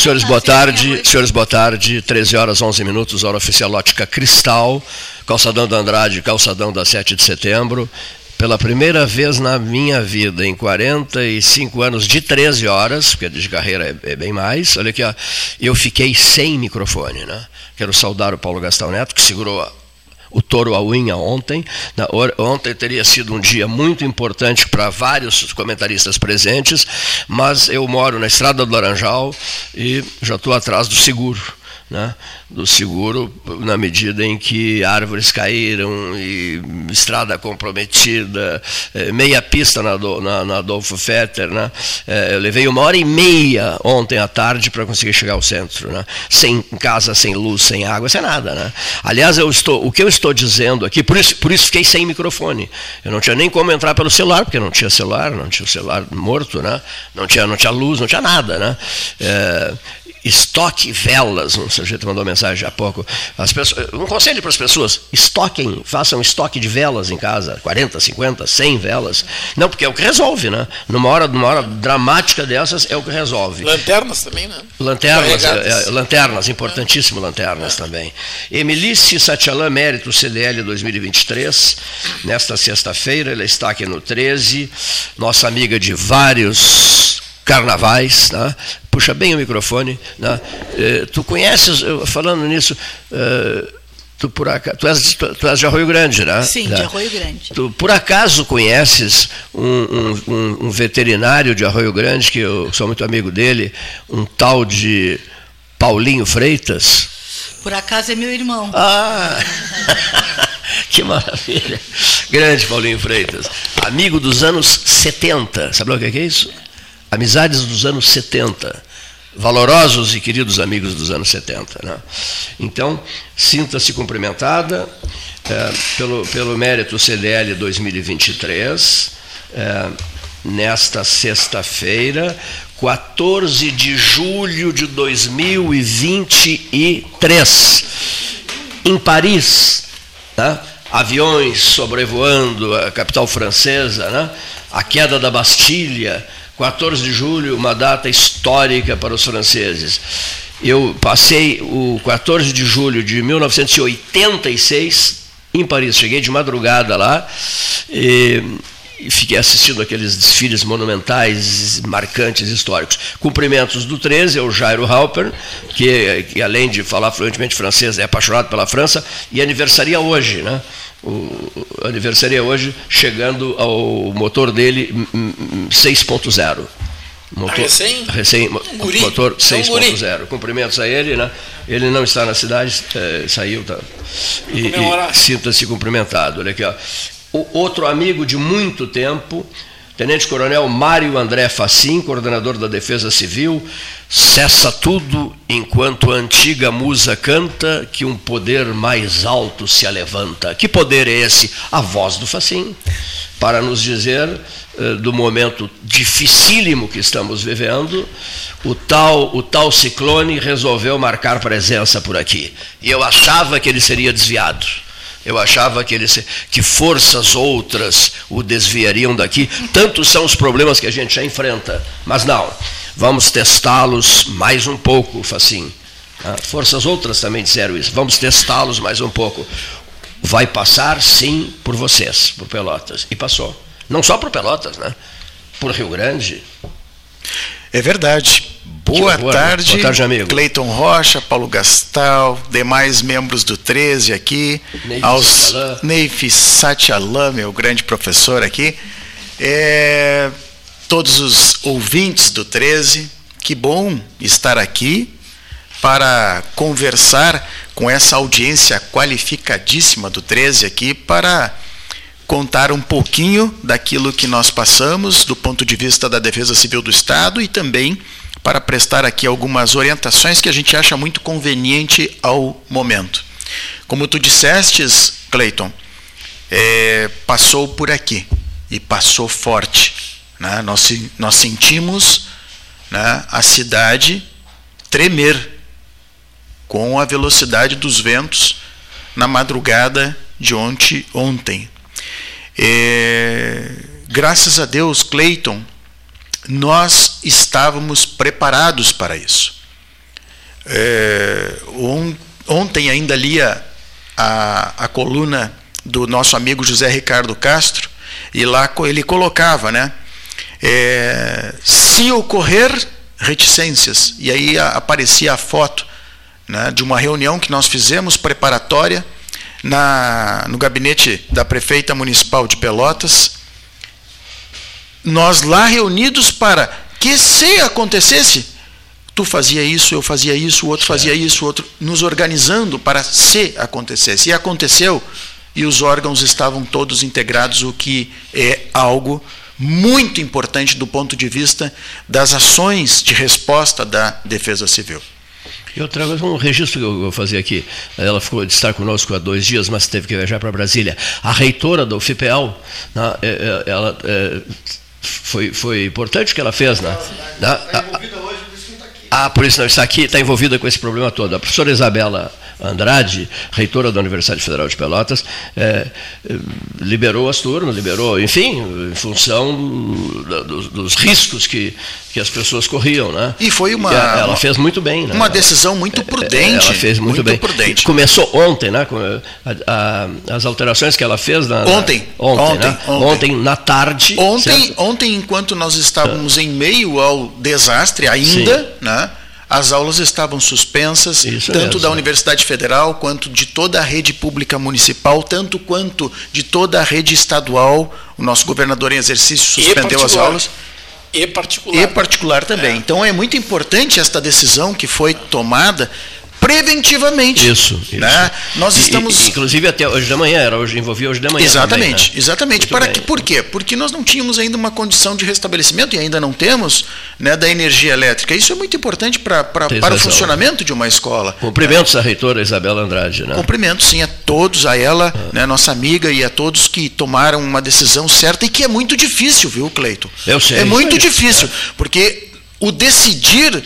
Senhores, boa tarde. Senhores, boa tarde. 13 horas 11 minutos, hora oficial ótica Cristal, calçadão da Andrade, calçadão da 7 de setembro. Pela primeira vez na minha vida, em 45 anos de 13 horas, porque de carreira é, é bem mais, olha aqui, ó, eu fiquei sem microfone, né? Quero saudar o Paulo Gastão Neto, que segurou o touro à unha ontem. Ontem teria sido um dia muito importante para vários comentaristas presentes, mas eu moro na Estrada do Laranjal e já estou atrás do seguro né, do seguro, na medida em que árvores caíram e estrada comprometida, eh, meia pista na, na, na Adolfo Fetter. Né, eh, eu levei uma hora e meia ontem à tarde para conseguir chegar ao centro, né, sem casa, sem luz, sem água, sem nada. Né. Aliás, eu estou, o que eu estou dizendo aqui, por isso, por isso fiquei sem microfone. Eu não tinha nem como entrar pelo celular, porque não tinha celular, não tinha o celular morto, né, não, tinha, não tinha luz, não tinha nada. Né. É, estoque velas, um sujeito mandou mensagem há pouco. As pessoas, um conselho para as pessoas: estoquem, façam estoque de velas em casa, 40, 50, 100 velas. Não, porque é o que resolve, né? Numa hora, numa hora dramática dessas, é o que resolve. Lanternas também, né? Lanternas, é, é, lanternas, importantíssimo lanternas também. Emilice Satyalan Mérito CDL 2023, nesta sexta-feira, ela está aqui no 13, nossa amiga de vários carnavais, né? puxa bem o microfone. Né? Eh, tu conheces, falando nisso, eh, tu, por acaso, tu, és, tu, és de Arroio Grande, né? Sim, de Arroio Grande. Tu por acaso conheces um, um, um, veterinário de Arroio Grande, que eu sou muito amigo dele, um tal de Paulinho Freitas? Por acaso é meu irmão. Ah! que maravilha! Grande Paulinho Freitas. Amigo dos anos 70. Sabe o que é isso? Amizades dos anos 70, valorosos e queridos amigos dos anos 70. Né? Então, sinta-se cumprimentada é, pelo, pelo mérito CDL 2023, é, nesta sexta-feira, 14 de julho de 2023, em Paris. Né? Aviões sobrevoando a capital francesa, né? a queda da Bastilha 14 de julho, uma data histórica para os franceses. Eu passei o 14 de julho de 1986 em Paris. Cheguei de madrugada lá e fiquei assistindo aqueles desfiles monumentais, marcantes, históricos. Cumprimentos do 13 é o Jairo Halper, que, que além de falar fluentemente francês, é apaixonado pela França e aniversaria hoje, né? O aniversaria hoje, chegando ao motor dele 6.0. Motor, ah, recém, recém motor 6.0. É Cumprimentos a ele, né? Ele não está na cidade, é, saiu, tá? E, e sinta-se cumprimentado. Olha aqui, ó. O outro amigo de muito tempo, Tenente Coronel Mário André Facim, coordenador da Defesa Civil, cessa tudo enquanto a antiga musa canta que um poder mais alto se levanta. Que poder é esse? A voz do Facim, para nos dizer eh, do momento dificílimo que estamos vivendo, o tal, o tal ciclone resolveu marcar presença por aqui. E eu achava que ele seria desviado eu achava que, ele, que forças outras o desviariam daqui. Tantos são os problemas que a gente já enfrenta. Mas não, vamos testá-los mais um pouco, Facim. Ah, forças outras também disseram isso. Vamos testá-los mais um pouco. Vai passar, sim, por vocês, por Pelotas. E passou. Não só por Pelotas, né? Por Rio Grande. É verdade. Boa tarde, Boa tarde, amigo. Cleiton Rocha, Paulo Gastal, demais membros do 13 aqui, Neif aos Neif Satyalam, meu grande professor aqui, é, todos os ouvintes do 13, que bom estar aqui para conversar com essa audiência qualificadíssima do 13 aqui para contar um pouquinho daquilo que nós passamos do ponto de vista da Defesa Civil do Estado e também para prestar aqui algumas orientações que a gente acha muito conveniente ao momento. Como tu dissestes, Clayton, é, passou por aqui e passou forte. Né? Nós, nós sentimos né, a cidade tremer com a velocidade dos ventos na madrugada de ontem. ontem. É, graças a Deus, Clayton, nós estávamos preparados para isso. É, on, ontem ainda lia a, a coluna do nosso amigo José Ricardo Castro, e lá ele colocava, né? É, se ocorrer reticências, e aí aparecia a foto né, de uma reunião que nós fizemos preparatória na, no gabinete da prefeita municipal de Pelotas, nós lá reunidos para que se acontecesse, tu fazia isso, eu fazia isso, o outro fazia isso, o outro, nos organizando para se acontecesse. E aconteceu, e os órgãos estavam todos integrados, o que é algo muito importante do ponto de vista das ações de resposta da Defesa Civil. Eu trago um registro que eu vou fazer aqui. Ela ficou de estar conosco há dois dias, mas teve que viajar para Brasília. A reitora da UFPEL, né, é, é, ela, é, foi, foi importante o que ela fez. Né? Está envolvida hoje, por isso não está aqui. Ah, por isso não está aqui, está envolvida com esse problema todo. A professora Isabela Andrade, reitora da Universidade Federal de Pelotas, é, liberou as turmas, liberou, enfim, em função dos, dos, riscos que, que as pessoas corriam. Né? E foi uma. E ela fez muito bem. Né? Uma decisão muito é, prudente. Ela fez muito, muito bem. Prudente. Começou ontem, né? A, a, as alterações que ela fez. Na, ontem. Na, ontem, ontem, né? ontem, ontem. na tarde. Ontem, ontem, enquanto nós estávamos em meio ao desastre ainda, Sim. né? As aulas estavam suspensas, Isso tanto mesmo. da Universidade Federal quanto de toda a rede pública municipal, tanto quanto de toda a rede estadual. O nosso governador em exercício suspendeu as aulas. E particular. E particular também. É. Então é muito importante esta decisão que foi tomada preventivamente. Isso. Né? Nós estamos. E, inclusive até hoje da manhã, era hoje, envolvia hoje da manhã. Exatamente, também, né? exatamente. Para que, por quê? Porque nós não tínhamos ainda uma condição de restabelecimento, e ainda não temos, né, da energia elétrica. Isso é muito importante pra, pra para o funcionamento de uma escola. Cumprimentos à reitora Isabela Andrade. Né? Cumprimentos, sim, a todos, a ela, ah. né, nossa amiga, e a todos que tomaram uma decisão certa e que é muito difícil, viu, Cleito? Eu sei. É muito difícil, é. porque o decidir,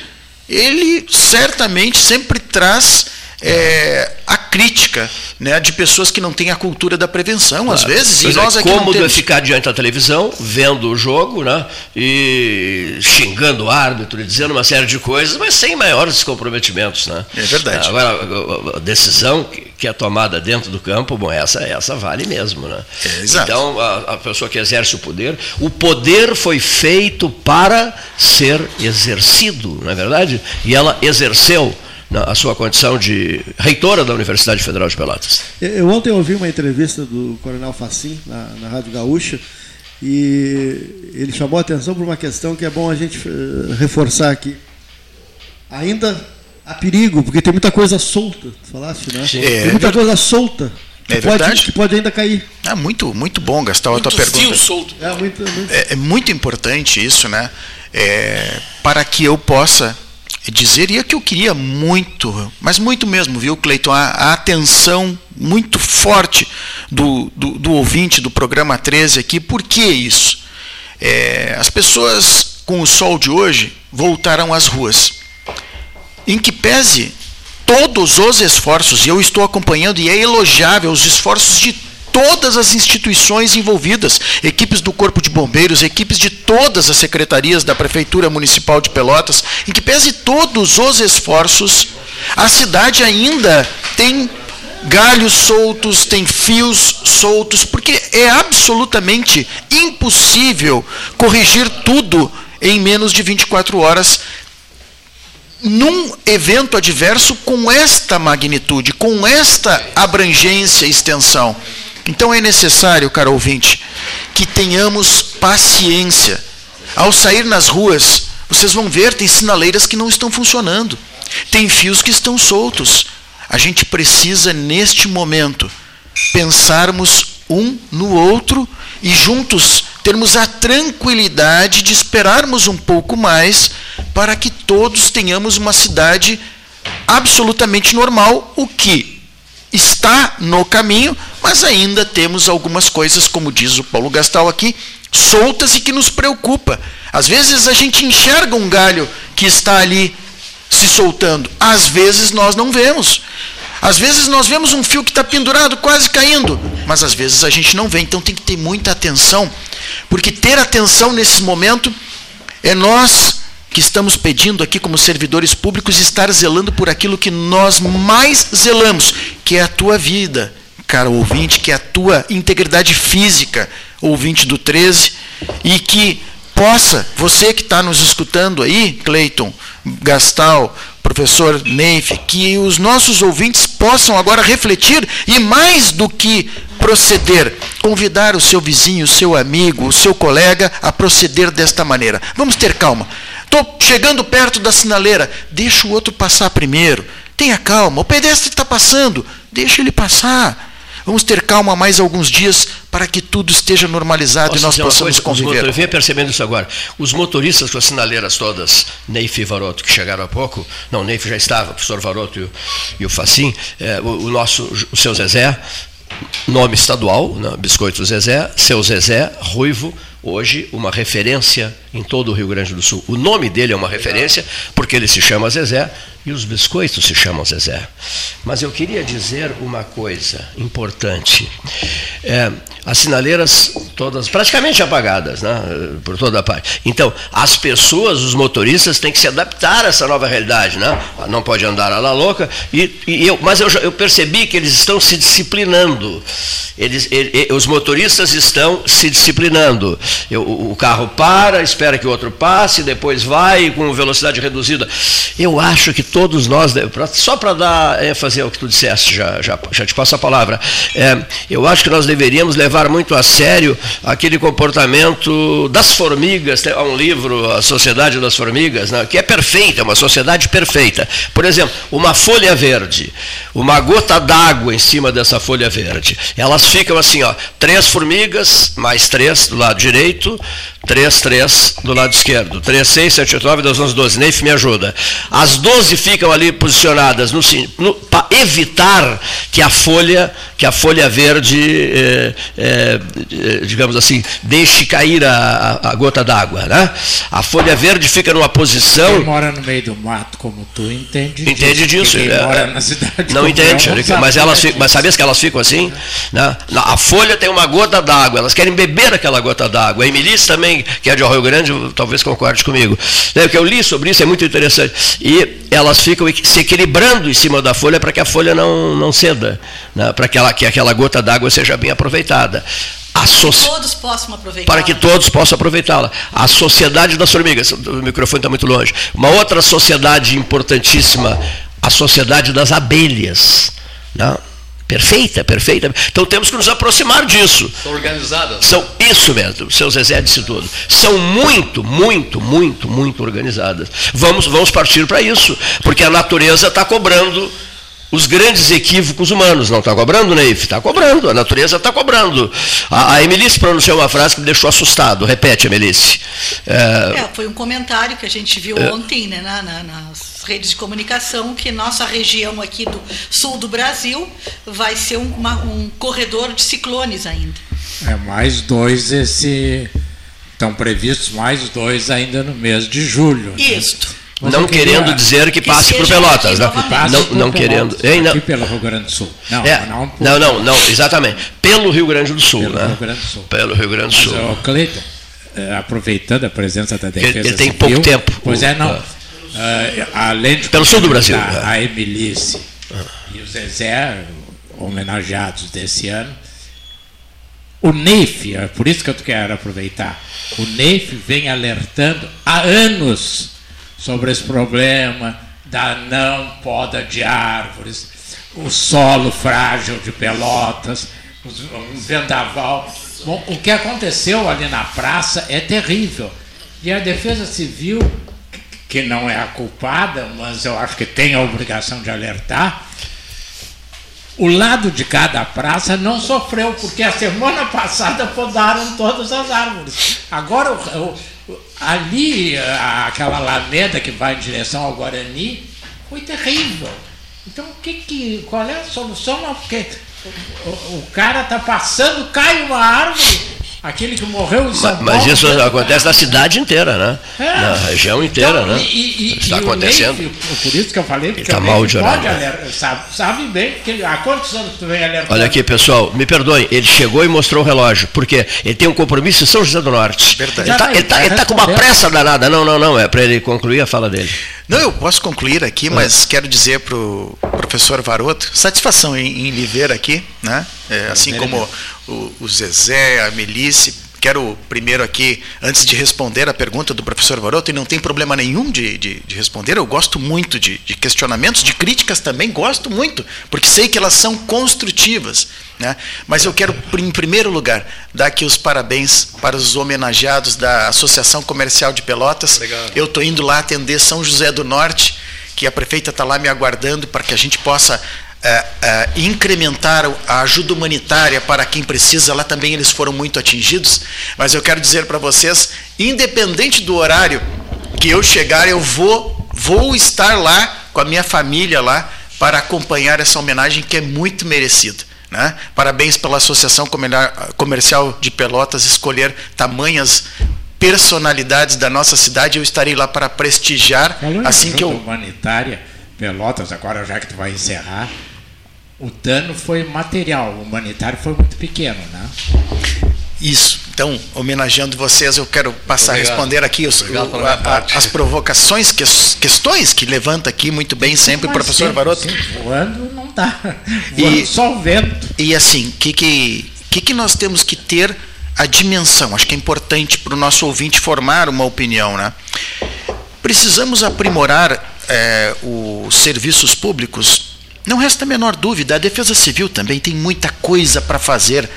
ele certamente sempre traz é, a crítica né, de pessoas que não têm a cultura da prevenção, claro. às vezes. E nós é, aqui cômodo temos... é ficar diante da televisão, vendo o jogo, né, e xingando o árbitro e dizendo uma série de coisas, mas sem maiores comprometimentos. Né? É verdade. Agora, a decisão que é tomada dentro do campo, bom, essa, essa vale mesmo. Né? É. Então, a, a pessoa que exerce o poder, o poder foi feito para ser exercido, não é verdade? E ela exerceu a sua condição de reitora da Universidade Federal de Pelotas. Eu ontem ouvi uma entrevista do Coronel Facim na, na Rádio Gaúcha e ele chamou a atenção para uma questão que é bom a gente eh, reforçar aqui. Ainda há perigo, porque tem muita coisa solta, falaste, né? Sim. Tem muita coisa solta. Que, é pode, que pode ainda cair. É muito, muito bom, Gastão, a tua pergunta. Solto. É muito, muito... É, é muito importante isso, né? É, para que eu possa dizer, e é que eu queria muito, mas muito mesmo, viu, Cleiton, a, a, atenção muito forte do, do, do, ouvinte do programa 13 aqui. Por que isso? É, as pessoas, com o sol de hoje, voltaram às ruas. Em que pese todos os esforços, e eu estou acompanhando, e é elogiável os esforços de todas as instituições envolvidas, equipes do Corpo de Bombeiros, equipes de todas as secretarias da Prefeitura Municipal de Pelotas, em que pese todos os esforços, a cidade ainda tem galhos soltos, tem fios soltos, porque é absolutamente impossível corrigir tudo em menos de 24 horas num evento adverso com esta magnitude, com esta abrangência e extensão. Então é necessário, caro ouvinte, que tenhamos paciência. Ao sair nas ruas, vocês vão ver, tem sinaleiras que não estão funcionando, tem fios que estão soltos. A gente precisa, neste momento, pensarmos um no outro e juntos termos a tranquilidade de esperarmos um pouco mais para que todos tenhamos uma cidade absolutamente normal, o que está no caminho, mas ainda temos algumas coisas, como diz o Paulo Gastal aqui, soltas e que nos preocupa. Às vezes a gente enxerga um galho que está ali se soltando, às vezes nós não vemos. Às vezes nós vemos um fio que está pendurado, quase caindo, mas às vezes a gente não vê. Então tem que ter muita atenção, porque ter atenção nesse momento é nós que estamos pedindo aqui como servidores públicos estar zelando por aquilo que nós mais zelamos, que é a tua vida, cara ouvinte, que é a tua integridade física, ouvinte do 13, e que possa, você que está nos escutando aí, Cleiton, Gastal, professor Neif, que os nossos ouvintes possam agora refletir e mais do que proceder, convidar o seu vizinho, o seu amigo, o seu colega a proceder desta maneira. Vamos ter calma. Estou chegando perto da sinaleira, deixa o outro passar primeiro. Tenha calma, o pedestre está passando, deixa ele passar. Vamos ter calma mais alguns dias para que tudo esteja normalizado Posso e nós possamos coisa, conviver. Venha percebendo isso agora. Os motoristas com as sinaleiras todas, Neif e Varoto, que chegaram há pouco, não, Neif já estava, o professor Varoto e o, e o Facim, é, o, o, nosso, o seu Zezé, nome estadual, né, Biscoito Zezé, seu Zezé, Ruivo, hoje uma referência em todo o Rio Grande do Sul. O nome dele é uma referência porque ele se chama Zezé, e os biscoitos se chamam Zezé. Mas eu queria dizer uma coisa importante. É, as sinaleiras todas praticamente apagadas, né, por toda parte. Então, as pessoas, os motoristas, têm que se adaptar a essa nova realidade. Né? Não pode andar à la louca. E, e eu, mas eu, eu, percebi que eles estão se disciplinando. Eles, ele, os motoristas estão se disciplinando. Eu, o carro para, espera que o outro passe, depois vai com velocidade reduzida. Eu acho que todos nós, só para dar ênfase ao que tu disseste, já, já, já te passo a palavra, é, eu acho que nós deveríamos levar muito a sério aquele comportamento das formigas, tem um livro, A Sociedade das Formigas, né, que é perfeita, é uma sociedade perfeita. Por exemplo, uma folha verde, uma gota d'água em cima dessa folha verde. Elas ficam assim, ó, três formigas, mais três do lado direito, 3, 3 do lado esquerdo. 3, 6, 7, 8, 9, 10, 11, 12. Neif me ajuda. As 12 ficam ali posicionadas para evitar que a folha, que a folha verde, é, é, digamos assim, deixe cair a, a, gota d'água. Né? A folha verde fica numa posição. Quem mora no meio do mato como tu entende Entende disso. Quem é, mora na cidade não entende. Eu, mas elas ficam, mas sabias que elas ficam assim? Né? A folha tem uma gota d'água, elas querem beber aquela gota d'água. A Emilice também que é de Rio Grande, talvez concorde comigo. O que eu li sobre isso é muito interessante. E elas ficam se equilibrando em cima da folha para que a folha não, não ceda, né? para que, ela, que aquela gota d'água seja bem aproveitada. Para que todos possam aproveitá-la. Para que todos possam aproveitá-la. A sociedade das formigas, o microfone está muito longe. Uma outra sociedade importantíssima, a sociedade das abelhas. Né? Perfeita, perfeita. Então temos que nos aproximar disso. São organizadas. São isso mesmo, seu Zezé disse tudo. São muito, muito, muito, muito organizadas. Vamos, vamos partir para isso, porque a natureza está cobrando os grandes equívocos humanos. Não está cobrando, Neif? Está cobrando, a natureza está cobrando. A, a Emilice pronunciou uma frase que me deixou assustado. Repete, Emilice. É, é, foi um comentário que a gente viu é, ontem né, na, na, nas redes de comunicação que nossa região aqui do sul do Brasil vai ser um, uma, um corredor de ciclones ainda. É, mais dois esse. Estão previstos mais dois ainda no mês de julho. Isto. Né? Não querendo dizer que, que passe por Pelotas, né? não, não querendo. Ei, não. Aqui pelo Rio Grande do Sul. Não, é, não, não, não, não, exatamente. Pelo Rio Grande do Sul, pelo né? Rio Grande do Sul. PeloRio Grande do Sul. Mas, Cleiton, eh, aproveitando a presença da defesa ele, ele tem civil, pouco tempo. Pois é, não. Uh, além de pelo sul do Brasil, a Emilice e o Zezé homenageados desse ano, o NEIF, é por isso que eu quero aproveitar, o NEIF vem alertando há anos sobre esse problema da não poda de árvores, o solo frágil de Pelotas, o vendaval. Bom, o que aconteceu ali na praça é terrível. E a Defesa Civil, que não é a culpada, mas eu acho que tem a obrigação de alertar, o lado de cada praça não sofreu, porque a semana passada podaram todas as árvores. Agora, o, ali, aquela alameda que vai em direção ao Guarani, foi terrível. Então, que, que, qual é a solução? Porque o, o cara está passando, cai uma árvore Aquele que morreu em São mas, Paulo. Mas isso acontece na cidade inteira, né? É. Na região inteira, então, né? E, e, Está e acontecendo. Ney, por isso que eu falei, porque tá mal de pode alertar, sabe, sabe bem que há quantos anos tu vem alertar? Olha aqui, pessoal, me perdoem, ele chegou e mostrou o relógio, porque ele tem um compromisso em São José do Norte. Verdade. Ele está tá, tá com uma pressa danada. Não, não, não, é para ele concluir a fala dele. Não, eu posso concluir aqui, mas é. quero dizer para o professor Varoto, satisfação em, em lhe ver aqui, né? É, assim como o, o Zezé, a Melisse, quero primeiro aqui, antes de responder a pergunta do professor Varoto, e não tem problema nenhum de, de, de responder, eu gosto muito de, de, questionamentos, de críticas também, gosto muito, porque sei que elas são construtivas. Né? Mas eu quero, em primeiro lugar, dar aqui os parabéns para os homenageados da Associação Comercial de Pelotas. Obrigado. Eu estou indo lá atender São José do Norte, que a prefeita está lá me aguardando para que a gente possa é, é, incrementar a ajuda humanitária para quem precisa, lá também eles foram muito atingidos, mas eu quero dizer para vocês, independente do horário que eu chegar, eu vou, vou estar lá com a minha família lá para acompanhar essa homenagem que é muito merecida. Né? Parabéns pela Associação Comercial de Pelotas escolher tamanhas personalidades da nossa cidade. Eu estarei lá para prestigiar, Falando assim que eu humanitária Pelotas agora já que tu vai encerrar o dano foi material, o humanitário foi muito pequeno, né? Isso. Então, homenageando vocês, eu quero passar Obrigado. a responder aqui os, o, a, a, as provocações, que, questões que levanta aqui muito bem sempre o professor. Sim, voando não dá. Voando e, só o vento. E assim, o que, que, que, que nós temos que ter a dimensão? Acho que é importante para o nosso ouvinte formar uma opinião. Né? Precisamos aprimorar é, os serviços públicos não resta a menor dúvida, a Defesa Civil também tem muita coisa para fazer,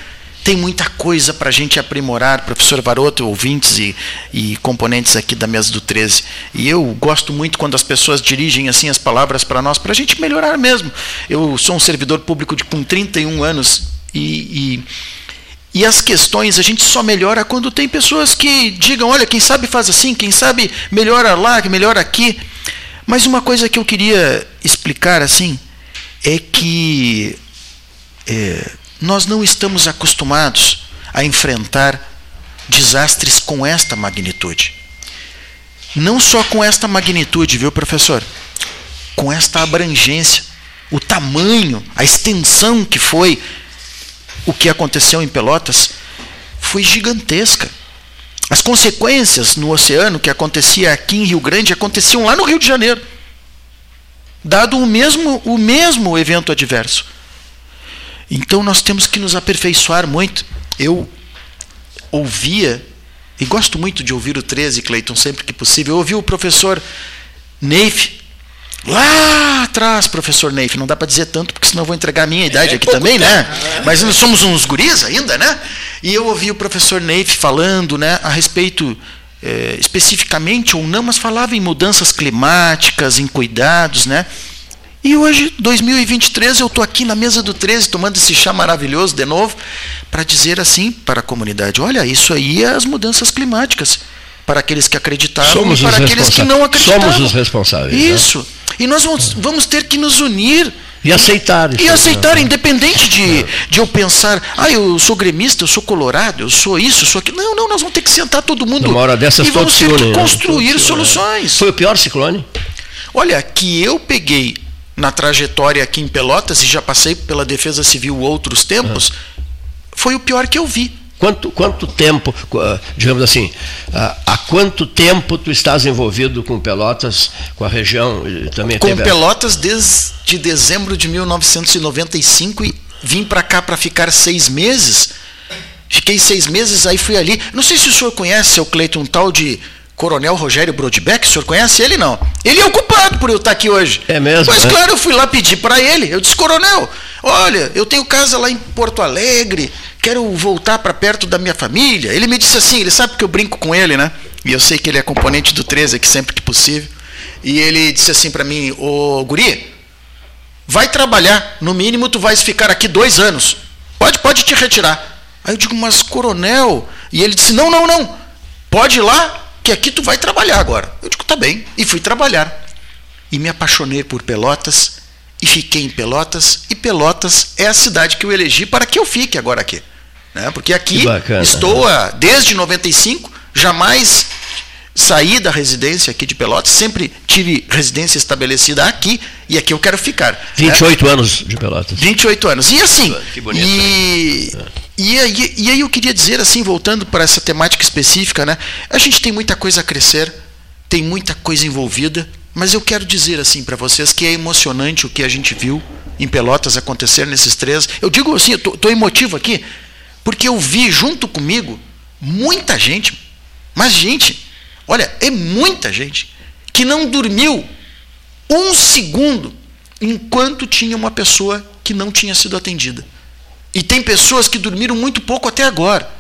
tem muita coisa para a gente aprimorar, professor Varoto, ouvintes e, e componentes aqui da mesa do 13. E eu gosto muito quando as pessoas dirigem assim as palavras para nós, para a gente melhorar mesmo. Eu sou um servidor público de, com 31 anos e, e, e as questões a gente só melhora quando tem pessoas que digam: olha, quem sabe faz assim, quem sabe melhora lá, melhora aqui. Mas uma coisa que eu queria explicar assim é que é, nós não estamos acostumados a enfrentar desastres com esta magnitude. Não só com esta magnitude, viu, professor? Com esta abrangência, o tamanho, a extensão que foi o que aconteceu em Pelotas foi gigantesca. As consequências no oceano que acontecia aqui em Rio Grande aconteciam lá no Rio de Janeiro dado o mesmo, o mesmo evento adverso. Então nós temos que nos aperfeiçoar muito. Eu ouvia, e gosto muito de ouvir o 13, Cleiton, sempre que possível, eu ouvi o professor Neif, lá atrás, professor Neif, não dá para dizer tanto, porque senão eu vou entregar a minha idade é, aqui também, né? Mas nós somos uns guris ainda, né? E eu ouvi o professor Neif falando né, a respeito é, especificamente ou não, mas falava em mudanças climáticas, em cuidados, né? E hoje, 2023, eu estou aqui na mesa do 13 tomando esse chá maravilhoso de novo para dizer assim para a comunidade: olha, isso aí é as mudanças climáticas. Para aqueles que acreditaram Somos e para aqueles que não acreditaram. Somos os responsáveis. Né? Isso. Né? E nós vamos, vamos ter que nos unir e aceitar isso. E aceitar, né? independente de, de eu pensar, ah, eu sou gremista, eu sou colorado, eu sou isso, eu sou aquilo. Não, não, nós vamos ter que sentar todo mundo. Uma hora dessas e vamos ter que né? construir né? soluções. Foi o pior ciclone? Olha, que eu peguei na trajetória aqui em Pelotas, e já passei pela Defesa Civil outros tempos, uhum. foi o pior que eu vi. Quanto, quanto tempo, digamos assim, há quanto tempo tu estás envolvido com Pelotas, com a região? Também com Pelotas desde dezembro de 1995 e vim para cá para ficar seis meses. Fiquei seis meses, aí fui ali. Não sei se o senhor conhece, seu Cleiton, um tal de Coronel Rogério Brodbeck, o senhor conhece ele não? Ele é o culpado por eu estar aqui hoje. É mesmo? Mas né? claro, eu fui lá pedir para ele. Eu disse, Coronel, olha, eu tenho casa lá em Porto Alegre, quero voltar para perto da minha família. Ele me disse assim, ele sabe que eu brinco com ele, né? E eu sei que ele é componente do 13 aqui sempre que possível. E ele disse assim para mim, ô guri, vai trabalhar, no mínimo tu vais ficar aqui dois anos. Pode, pode te retirar. Aí eu digo, mas coronel. E ele disse, não, não, não. Pode ir lá, que aqui tu vai trabalhar agora. Eu digo, tá bem. E fui trabalhar. E me apaixonei por Pelotas e fiquei em Pelotas. E Pelotas é a cidade que eu elegi para que eu fique agora aqui. Né? Porque aqui estou desde 95, jamais saí da residência aqui de Pelotas, sempre tive residência estabelecida aqui e aqui eu quero ficar. 28 né? anos de Pelotas. 28 anos. E assim, que bonito, e, né? e, aí, e aí eu queria dizer assim, voltando para essa temática específica, né? A gente tem muita coisa a crescer, tem muita coisa envolvida, mas eu quero dizer assim para vocês que é emocionante o que a gente viu em Pelotas acontecer nesses três. Eu digo assim, eu tô, tô emotivo aqui, porque eu vi junto comigo muita gente, mas gente, olha, é muita gente que não dormiu um segundo enquanto tinha uma pessoa que não tinha sido atendida. E tem pessoas que dormiram muito pouco até agora.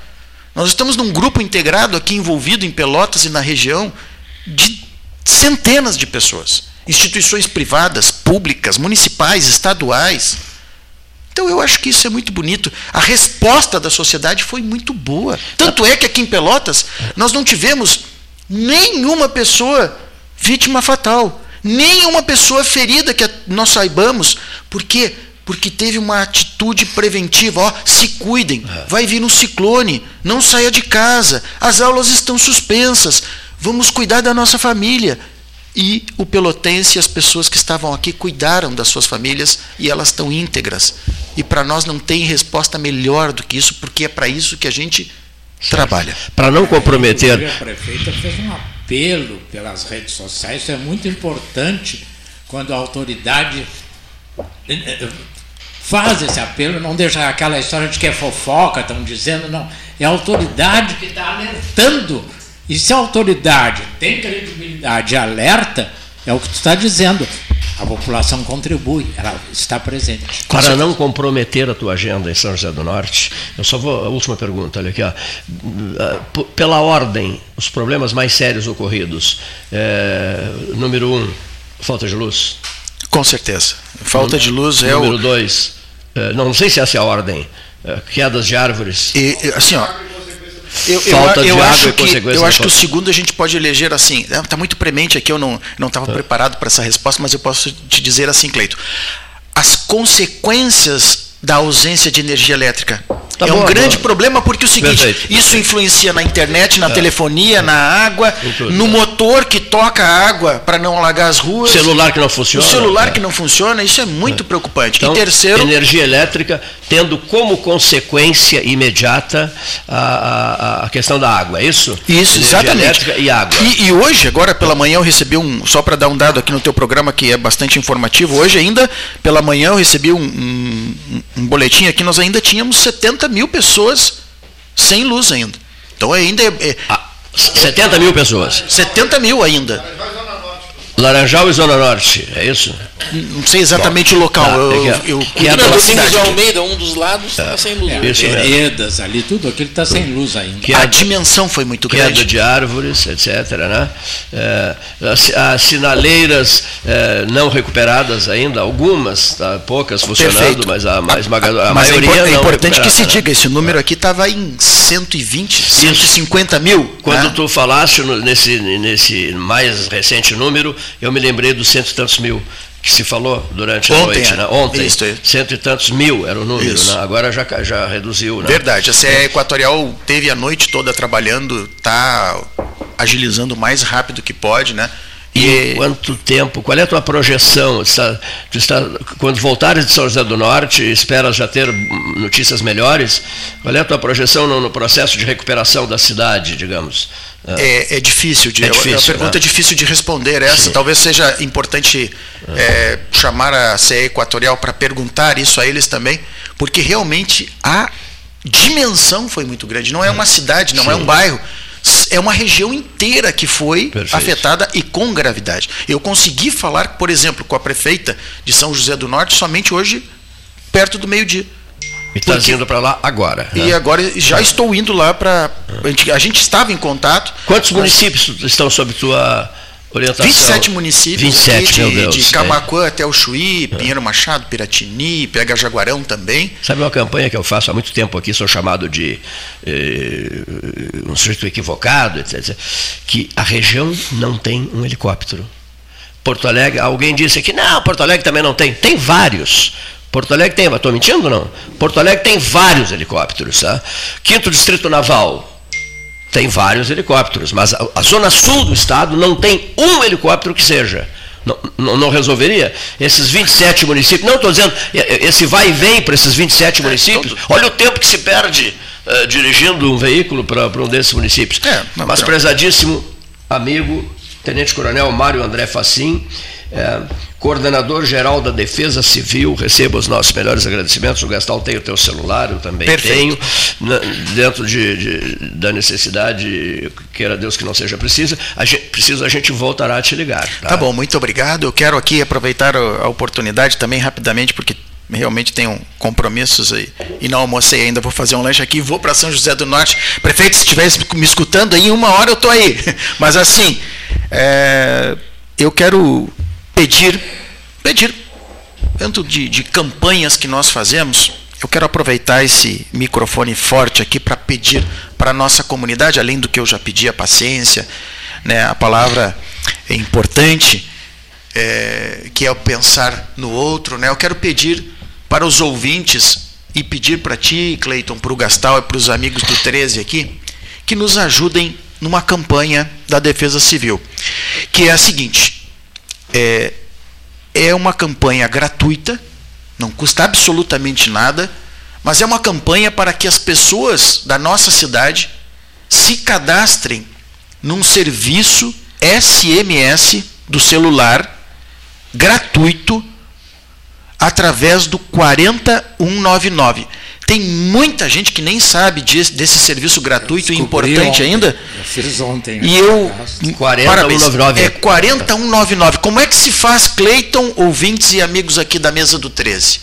Nós estamos num grupo integrado aqui envolvido em Pelotas e na região de centenas de pessoas, instituições privadas, públicas, municipais, estaduais. Então eu acho que isso é muito bonito. A resposta da sociedade foi muito boa. Tanto é que aqui em Pelotas nós não tivemos nenhuma pessoa vítima fatal, nenhuma pessoa ferida que nós saibamos. Por quê? Porque teve uma atitude preventiva. Ó, se cuidem, vai vir um ciclone, não saia de casa, as aulas estão suspensas Vamos cuidar da nossa família. E o pelotense e as pessoas que estavam aqui cuidaram das suas famílias e elas estão íntegras. E para nós não tem resposta melhor do que isso, porque é para isso que a gente certo. trabalha. Para não comprometer. A prefeita fez um apelo pelas redes sociais, isso é muito importante quando a autoridade eh, eh, faz esse apelo, não deixa aquela história de que é fofoca, estão dizendo, não. É a autoridade que está alertando e se a autoridade tem credibilidade e alerta, é o que tu está dizendo. A população contribui, ela está presente. Para não comprometer a tua agenda em São José do Norte, eu só vou. A última pergunta, olha aqui. Ó. Pela ordem, os problemas mais sérios ocorridos. É, número um, falta de luz. Com certeza. Falta de luz é número o. Número dois, é, não, não sei se essa é a ordem. É, quedas de árvores. E, assim, ó eu, falta eu, eu de água e consequência. Eu acho que o segundo a gente pode eleger assim. Está muito premente aqui, eu não estava é. preparado para essa resposta, mas eu posso te dizer assim, Cleito. As consequências da ausência de energia elétrica Tá é bom, um grande bom. problema porque o seguinte, Perfeito. isso influencia na internet, na é. telefonia, na água, no motor que toca a água para não alagar as ruas. Celular que não funciona. O celular é. que não funciona, isso é muito é. preocupante. Então, e terceiro, energia elétrica tendo como consequência imediata a, a, a questão da água, é isso? Isso, energia exatamente. Elétrica e água. E, e hoje, agora pela manhã eu recebi um, só para dar um dado aqui no teu programa que é bastante informativo, hoje ainda pela manhã eu recebi um, um, um boletim aqui, nós ainda tínhamos 70 70 mil pessoas sem luz ainda. Então ainda é. é ah, 70 mil pessoas. 70 mil ainda. Laranjal e Zona Norte, é isso? Não sei exatamente Bom, o local. Tá, eu, é eu, que é Domingos de Almeida, um dos lados, está é, sem luz. É, isso Veredas, ali, tudo aquilo está sem luz ainda. Que a, a dimensão foi muito queda grande. de árvores, etc. Né? É, as, as, sinaleiras é, não recuperadas ainda, algumas, tá, poucas funcionando, Perfeito. mas a, mais a, a mas é maioria é, é importante que se diga, esse número aqui estava em 120, isso. 150 mil. Quando né? tu falaste no, nesse, nesse mais recente número, eu me lembrei dos cento e tantos mil que se falou durante a noite, né? ontem, isso, cento e tantos mil era o número, né? agora já, já reduziu. Né? Verdade, a CE Equatorial teve a noite toda trabalhando, está agilizando o mais rápido que pode, né? E quanto tempo? Qual é a tua projeção? Está, está, quando voltares de São José do Norte, esperas já ter notícias melhores? Qual é a tua projeção no, no processo de recuperação da cidade, digamos? É, é difícil, de, é difícil, a pergunta né? é difícil de responder essa. Sim. Talvez seja importante é, chamar a CE Equatorial para perguntar isso a eles também, porque realmente a dimensão foi muito grande. Não é uma cidade, não Sim. é um bairro, é uma região inteira que foi Perfeito. afetada e com gravidade. Eu consegui falar, por exemplo, com a prefeita de São José do Norte somente hoje, perto do meio-dia. E está indo para lá agora. Né? E agora já estou indo lá para. A gente estava em contato. Quantos mas... municípios estão sob tua orientação? 27 municípios. 27, de, meu Deus. De Camacuã é. até o Chuí, é. Pinheiro Machado, Piratini, Pega Jaguarão também. Sabe uma campanha que eu faço há muito tempo aqui, sou chamado de eh, um sujeito equivocado, etc. Que a região não tem um helicóptero. Porto Alegre, alguém disse que não, Porto Alegre também não tem. Tem vários. Porto Alegre tem, estou mentindo não? Porto Alegre tem vários helicópteros. Tá? Quinto Distrito Naval tem vários helicópteros, mas a, a zona sul do estado não tem um helicóptero que seja. Não, não, não, resolveria? Esses 27 municípios, não estou dizendo, esse vai e vem para esses 27 é, municípios, olha o tempo que se perde uh, dirigindo um veículo para um desses municípios. É, não, Mas, prezadíssimo amigo, Tenente Coronel Mário André Facim, é, coordenador geral da Defesa Civil, receba os nossos melhores agradecimentos. O Gastal tem o teu celular, eu também Perfeito. tenho. dentro de, de, da necessidade, queira Deus que não seja precisa, a gente, preciso, a gente voltará a te ligar. Tá? tá bom, muito obrigado. Eu quero aqui aproveitar a oportunidade também rapidamente, porque realmente tenho compromissos aí e não almocei ainda, vou fazer um lanche aqui, vou para São José do Norte. Prefeito, se estivesse me escutando aí, uma hora eu estou aí. Mas assim, é, eu quero pedir, pedir, dentro de, de campanhas que nós fazemos, eu quero aproveitar esse microfone forte aqui para pedir para a nossa comunidade, além do que eu já pedi, a paciência, né, a palavra é importante, é, que é o pensar no outro. Né, eu quero pedir para os ouvintes e pedir para ti, Cleiton, para o Gastal e para os amigos do 13 aqui, que nos ajudem numa campanha da Defesa Civil, que é a seguinte: é, é uma campanha gratuita, não custa absolutamente nada, mas é uma campanha para que as pessoas da nossa cidade se cadastrem num serviço SMS do celular gratuito através do 40199. Tem muita gente que nem sabe desse, desse serviço gratuito e importante ontem. ainda. Eu fiz ontem. E eu. 40199. É 40199. Como é que se faz, Cleiton, ouvintes e amigos aqui da mesa do 13?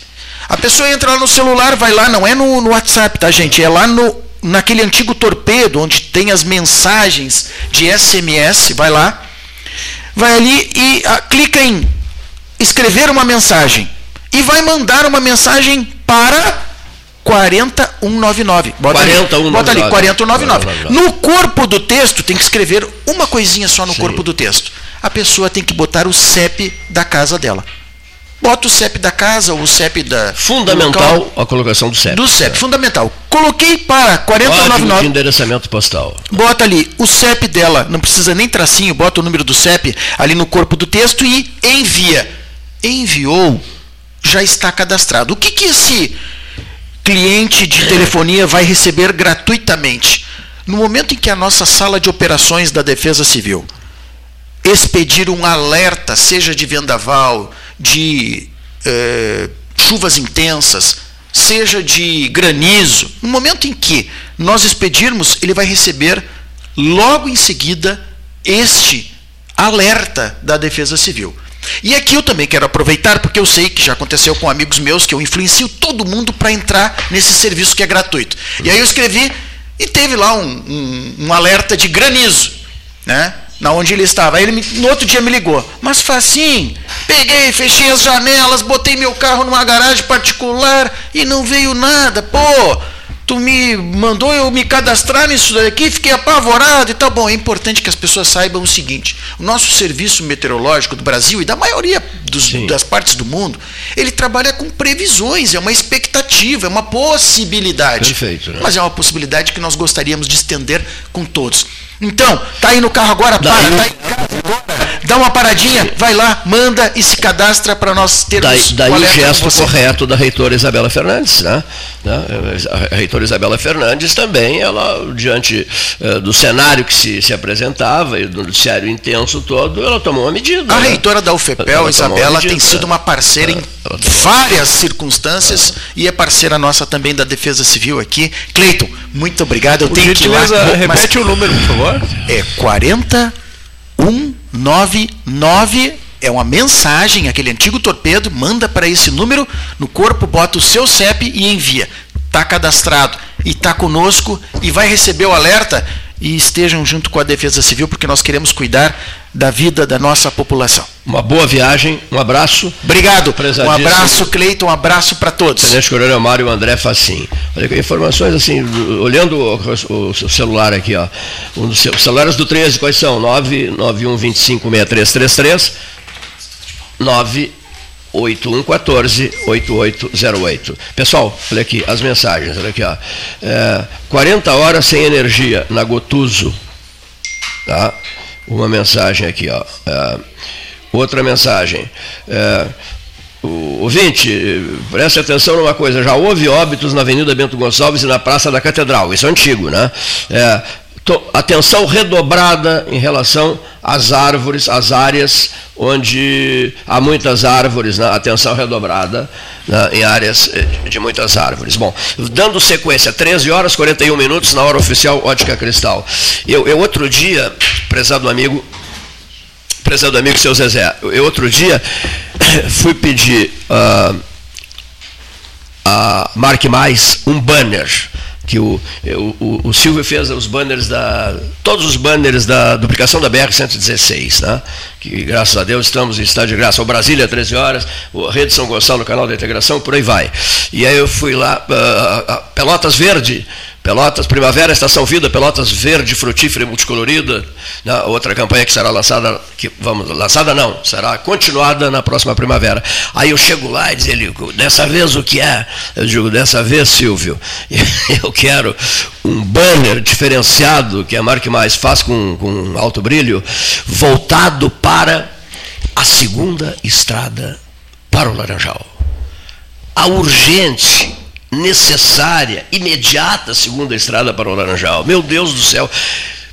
A pessoa entra lá no celular, vai lá, não é no, no WhatsApp, tá, gente? É lá no, naquele antigo torpedo, onde tem as mensagens de SMS, vai lá, vai ali e a, ah, clica em escrever uma mensagem. E vai mandar uma mensagem para 40199. Bota, 4199. ali, bota ali, 4199. No corpo do texto, tem que escrever uma coisinha só no Sim. corpo do texto. A pessoa tem que botar o CEP da casa dela. Bota o CEP da casa ou o CEP da. Fundamental local, a colocação do CEP. Do CEP, é. fundamental. Coloquei para 4099. de endereçamento postal. Bota ali o CEP dela, não precisa nem tracinho, bota o número do CEP ali no corpo do texto e envia. Enviou, já está cadastrado. O que, que esse cliente de telefonia vai receber gratuitamente. No momento em que a nossa sala de operações da Defesa Civil expedir um alerta, seja de vendaval, de eh, chuvas intensas, seja de granizo, no momento em que nós expedirmos, ele vai receber logo em seguida este alerta da Defesa Civil. E aqui eu também quero aproveitar, porque eu sei que já aconteceu com amigos meus que eu influencio todo mundo para entrar nesse serviço que é gratuito. E aí eu escrevi e teve lá um, um, um alerta de granizo, né? Na onde ele estava. Aí ele me, no outro dia me ligou. Mas facinho, peguei, fechei as janelas, botei meu carro numa garagem particular e não veio nada. Pô, tu me mandou eu me cadastrar nisso daqui, fiquei apavorado e tal. Bom, é importante que as pessoas saibam o seguinte: o nosso serviço meteorológico do Brasil e da maioria dos, das partes do mundo, ele trabalha com previsões, é uma expectativa, é uma possibilidade. Perfeito. Né? Mas é uma possibilidade que nós gostaríamos de estender com todos. Então, tá aí no carro agora, para, daí, tá em casa agora, dá uma paradinha, vai lá, manda e se cadastra para nós termos Daí, daí o gesto correto da reitora Isabela Fernandes, né? né? A reitora Isabela Fernandes também, ela, diante uh, do cenário que se, se apresentava e do noticiário intenso todo, ela tomou uma medida. A né? reitora da UFPEL, Isabela, tem sido uma parceira em várias circunstâncias e é parceira nossa também da Defesa Civil aqui. Cleiton, muito obrigado. Eu tenho que ir lá. Repete mas... o número, por favor. É 40199 é uma mensagem, aquele antigo torpedo, manda para esse número, no corpo bota o seu CEP e envia. Está cadastrado e está conosco e vai receber o alerta e estejam junto com a Defesa Civil, porque nós queremos cuidar da vida da nossa população. Uma boa viagem, um abraço. Obrigado. Um abraço, Cleiton, um abraço para todos. Tenente Coronel Mário André Facim. Olha, informações assim, olhando o, o, celular aqui, ó. Um dos celulares do 13, quais são? 991256333, 9 8114-8808. Pessoal, olha aqui, as mensagens, olha aqui, ó. É, 40 horas sem energia na Gotuso. Tá? Uma mensagem aqui, ó. É, outra mensagem. É, ouvinte, preste atenção numa coisa, já houve óbitos na Avenida Bento Gonçalves e na Praça da Catedral, isso é antigo, né? É, atenção redobrada em relação às árvores, às áreas onde há muitas árvores, né? atenção redobrada né? em áreas eh, de muitas árvores. Bom, dando sequência, 13 horas 41 minutos na hora oficial Ótica Cristal. Eu, eu outro dia, prezado amigo, prezado amigo seu Zezé, eu outro dia fui pedir uh, a Marque Mais um banner que o, o, o, Silvio fez os banners da. todos os banners da duplicação da BR-116, né? que graças a Deus estamos em estado de graça. O Brasília, 13 horas, o Rede São Gonçalo, canal da integração, por aí vai. E aí eu fui lá, uh, Pelotas Verde, Pelotas Primavera, Estação Vida, Pelotas Verde, Frutífera e Multicolorida, né, outra campanha que será lançada, que, vamos, lançada não, será continuada na próxima primavera. Aí eu chego lá e diz ele, dessa vez o que é? Eu digo, dessa vez, Silvio, eu quero um banner diferenciado, que a marca mais faz com, com alto brilho, voltado para a segunda estrada para o Laranjal. A urgente necessária, imediata segunda estrada para o Laranjal. Meu Deus do céu,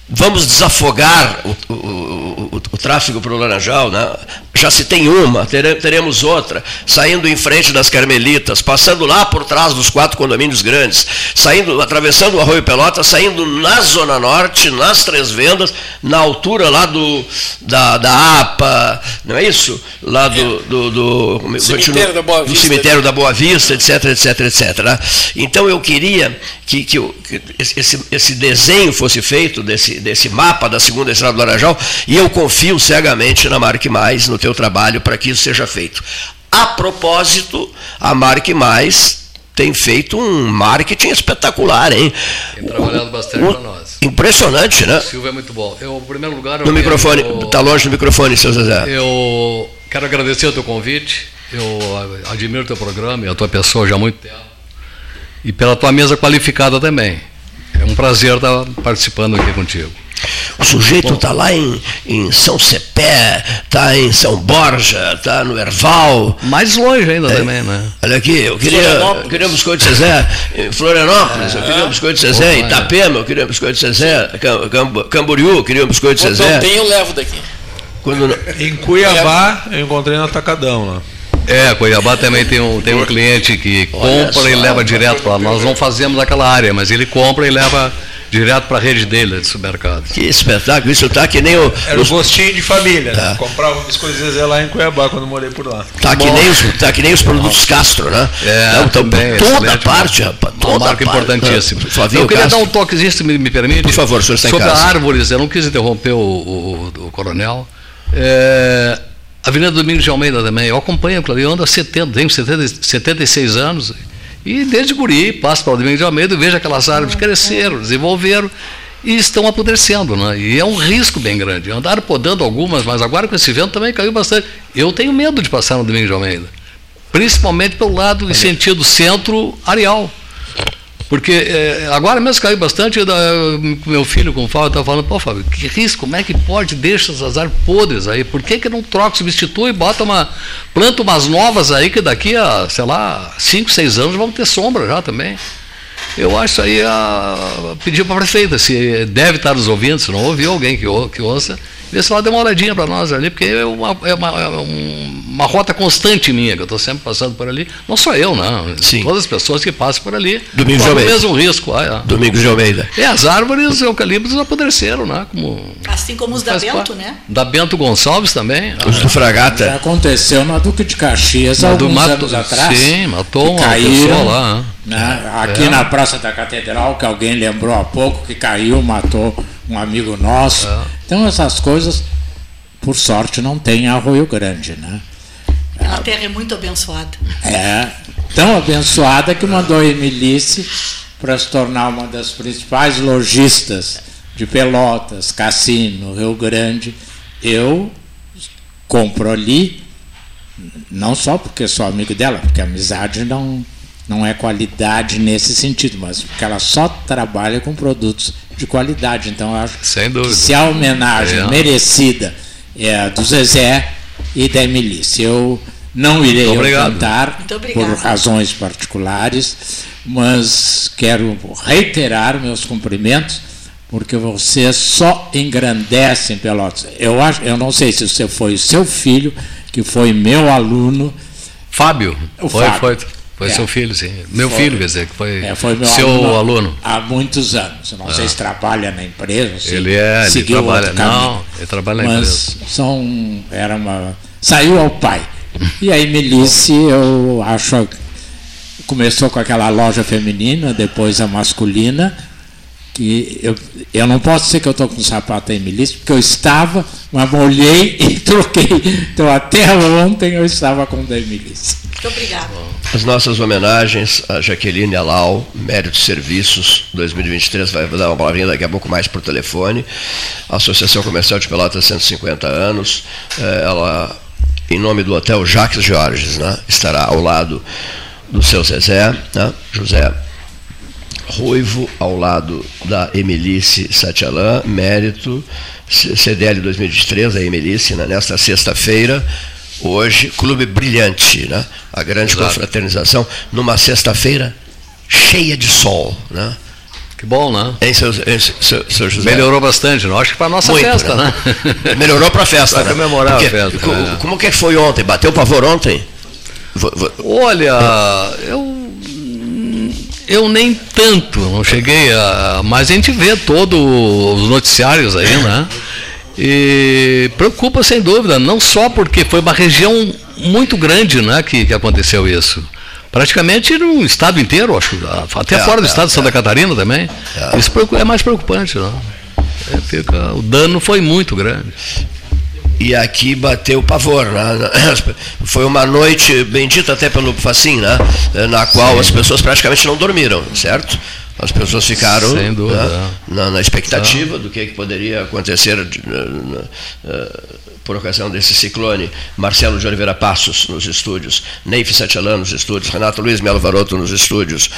vamos desafogar o, o, o, o tráfego para o Laranjal, né? já se tem uma, teremos outra, saindo em frente das Carmelitas, passando lá por trás dos quatro condomínios grandes, saindo, atravessando o Arroio Pelota, saindo na Zona Norte, nas Três Vendas, na altura lá do, da, da APA, não é isso? Lá do, é. do, do, cemitério, da Boa Vista, do cemitério da Boa Vista, etc, etc, etc. Né? Então eu queria que, que, que esse, esse desenho fosse feito, desse, desse mapa da segunda estrada do Laranjal, e eu confio cegamente na Marque Mais, no teu trabalho para que isso seja feito. A propósito, a Marque Mais tem feito um marketing espetacular, hein? Tem trabalhado bastante para nós. Impressionante, né? O Silvio é muito bom. Eu, em primeiro lugar. No microfone, está longe do microfone, seu Zezé. Eu quero agradecer o teu convite. Eu admiro o teu programa e a tua pessoa já há muito tempo. E pela tua mesa qualificada também. É um prazer estar participando aqui contigo. O sujeito está lá em, em São Cepé, está em São Borja, está no Erval. Mais longe ainda é, também, né? Olha aqui, eu queria, eu queria um biscoito de Zezé em Florianópolis, é, eu queria um biscoito de Zezé em Itapema, eu queria um biscoito de Zezé, Camboriú, eu queria um biscoito de Zezé. Quando tem, eu levo daqui. Quando... Em Cuiabá, eu encontrei no Atacadão lá. É, Cuiabá também tem um, tem um cliente que compra e leva direto para lá. Nós não fazemos naquela área, mas ele compra e leva direto para a rede dele de supermercado. Que espetáculo, isso está que nem o. Era o gostinho de família, tá. né? Comprava biscoito Zezé lá em Cuiabá quando morei por lá. Tá que, nem os, tá que nem os produtos Castro, né? É, Não, então, também, toda parte, rapaz. Toda uma marca importantíssima. Eu queria Castro. dar um toquezinho, se me, me permite. Por favor, senhor está Sobre a árvores, eu não quis interromper o, o, o coronel. É, Avenida Domingos de Almeida também, eu acompanho eu ando há 70, tenho 70, 76 anos, e desde guri, passo para o Domingos de Almeida e vejo aquelas árvores cresceram, desenvolveram e estão apodrecendo, né? E é um risco bem grande. Andaram podando algumas, mas agora com esse vento também caiu bastante. Eu tenho medo de passar no Domingos de Almeida, principalmente pelo lado em sentido centro-areal. Porque é, agora mesmo caiu bastante, da, meu filho com Fábio estava falando, pô Fábio, que risco, como é que pode, deixa essas árvores podres aí, por que, que não troca, substitui, bota uma, planta umas novas aí que daqui a, sei lá, 5, 6 anos vão ter sombra já também. Eu acho aí a pedir para a prefeita, se deve estar nos ouvindo, se não ouviu alguém que, que ouça, Vê se ela dê uma olhadinha para nós ali, porque é uma, é uma, é uma rota constante minha, que eu estou sempre passando por ali. Não só eu, não. Sim. Todas as pessoas que passam por ali Domingos correm o mesmo risco. Ah, é. Domingos de Almeida. É, as árvores os eucaliptos apodreceram, né? Como, assim como os da Bento, né? Da Bento Gonçalves também. Os do Fragata. Já aconteceu na Duque de Caxias há alguns mato, anos atrás. Sim, matou uma caíram, pessoa lá. Né? Aqui é. na Praça da Catedral, que alguém lembrou há pouco, que caiu, matou um amigo nosso. É. Então essas coisas por sorte, não tem Arroio Grande, né? A terra é muito abençoada. É, tão abençoada que mandou a Emilice para se tornar uma das principais lojistas de Pelotas, Cassino, Rio Grande. Eu compro ali não só porque sou amigo dela, porque a amizade não, não é qualidade nesse sentido, mas porque ela só trabalha com produtos de qualidade. Então eu acho que se a homenagem é. merecida é do Zezé e da Emilice. Eu não irei cantar por razões particulares, mas quero reiterar meus cumprimentos, porque você só engrandecem Pelotas. Eu, acho, eu não sei se você foi o seu filho, que foi meu aluno. Fábio. O foi, Fábio. foi. Foi é. seu filho, sim. Meu foi, filho, quer dizer, que foi, é, foi seu aluno, aluno, Há muitos anos. Não sei se trabalha na empresa. Se ele é, ele trabalha. Não, ele trabalha na empresa. São, era uma, saiu ao pai. E aí Melisse, eu acho. Começou com aquela loja feminina, depois a masculina que eu, eu não posso dizer que eu estou com sapato em milícia, porque eu estava, mas molhei e troquei. Então até ontem eu estava com o da milícia. Muito obrigado. As nossas homenagens a Jaqueline Alau, Mérito de Serviços 2023, vai dar uma palavrinha daqui a pouco mais por telefone. Associação Comercial de Pelotas 150 anos, eh, ela, em nome do Hotel Jacques Jorges, né, estará ao lado do seu Zezé, né, José Ruivo, ao lado da Emilice Satialan, mérito, CDL 2023, a Emilice, né, nesta sexta-feira, hoje, Clube Brilhante, né, a grande Exato. confraternização, numa sexta-feira cheia de sol. Né? Que bom, né? Seu, seu, seu José. Melhorou bastante, não? Acho que para a nossa Muito, festa, né? né? Melhorou para a festa. Para né? comemorar Porque, a festa. Como, é. como que foi ontem? Bateu o pavor ontem? Olha, eu eu nem tanto, não cheguei a. Mas a gente vê todos os noticiários aí, né? E preocupa sem dúvida, não só porque foi uma região muito grande né, que, que aconteceu isso. Praticamente no estado inteiro, acho, até é, fora do é, estado de Santa é. Catarina também. É. Isso é mais preocupante. Não? É, fica, o dano foi muito grande e aqui bateu o pavor. Né? Foi uma noite bendita até pelo Facim, né? na qual Sim. as pessoas praticamente não dormiram, certo? As pessoas ficaram né, na, na, expectativa do que, que poderia acontecer por ocasião desse ciclone, Marcelo de Oliveira Passos nos estúdios, Neif Satialan nos estúdios, Renato Luiz Melo Varoto nos estúdios,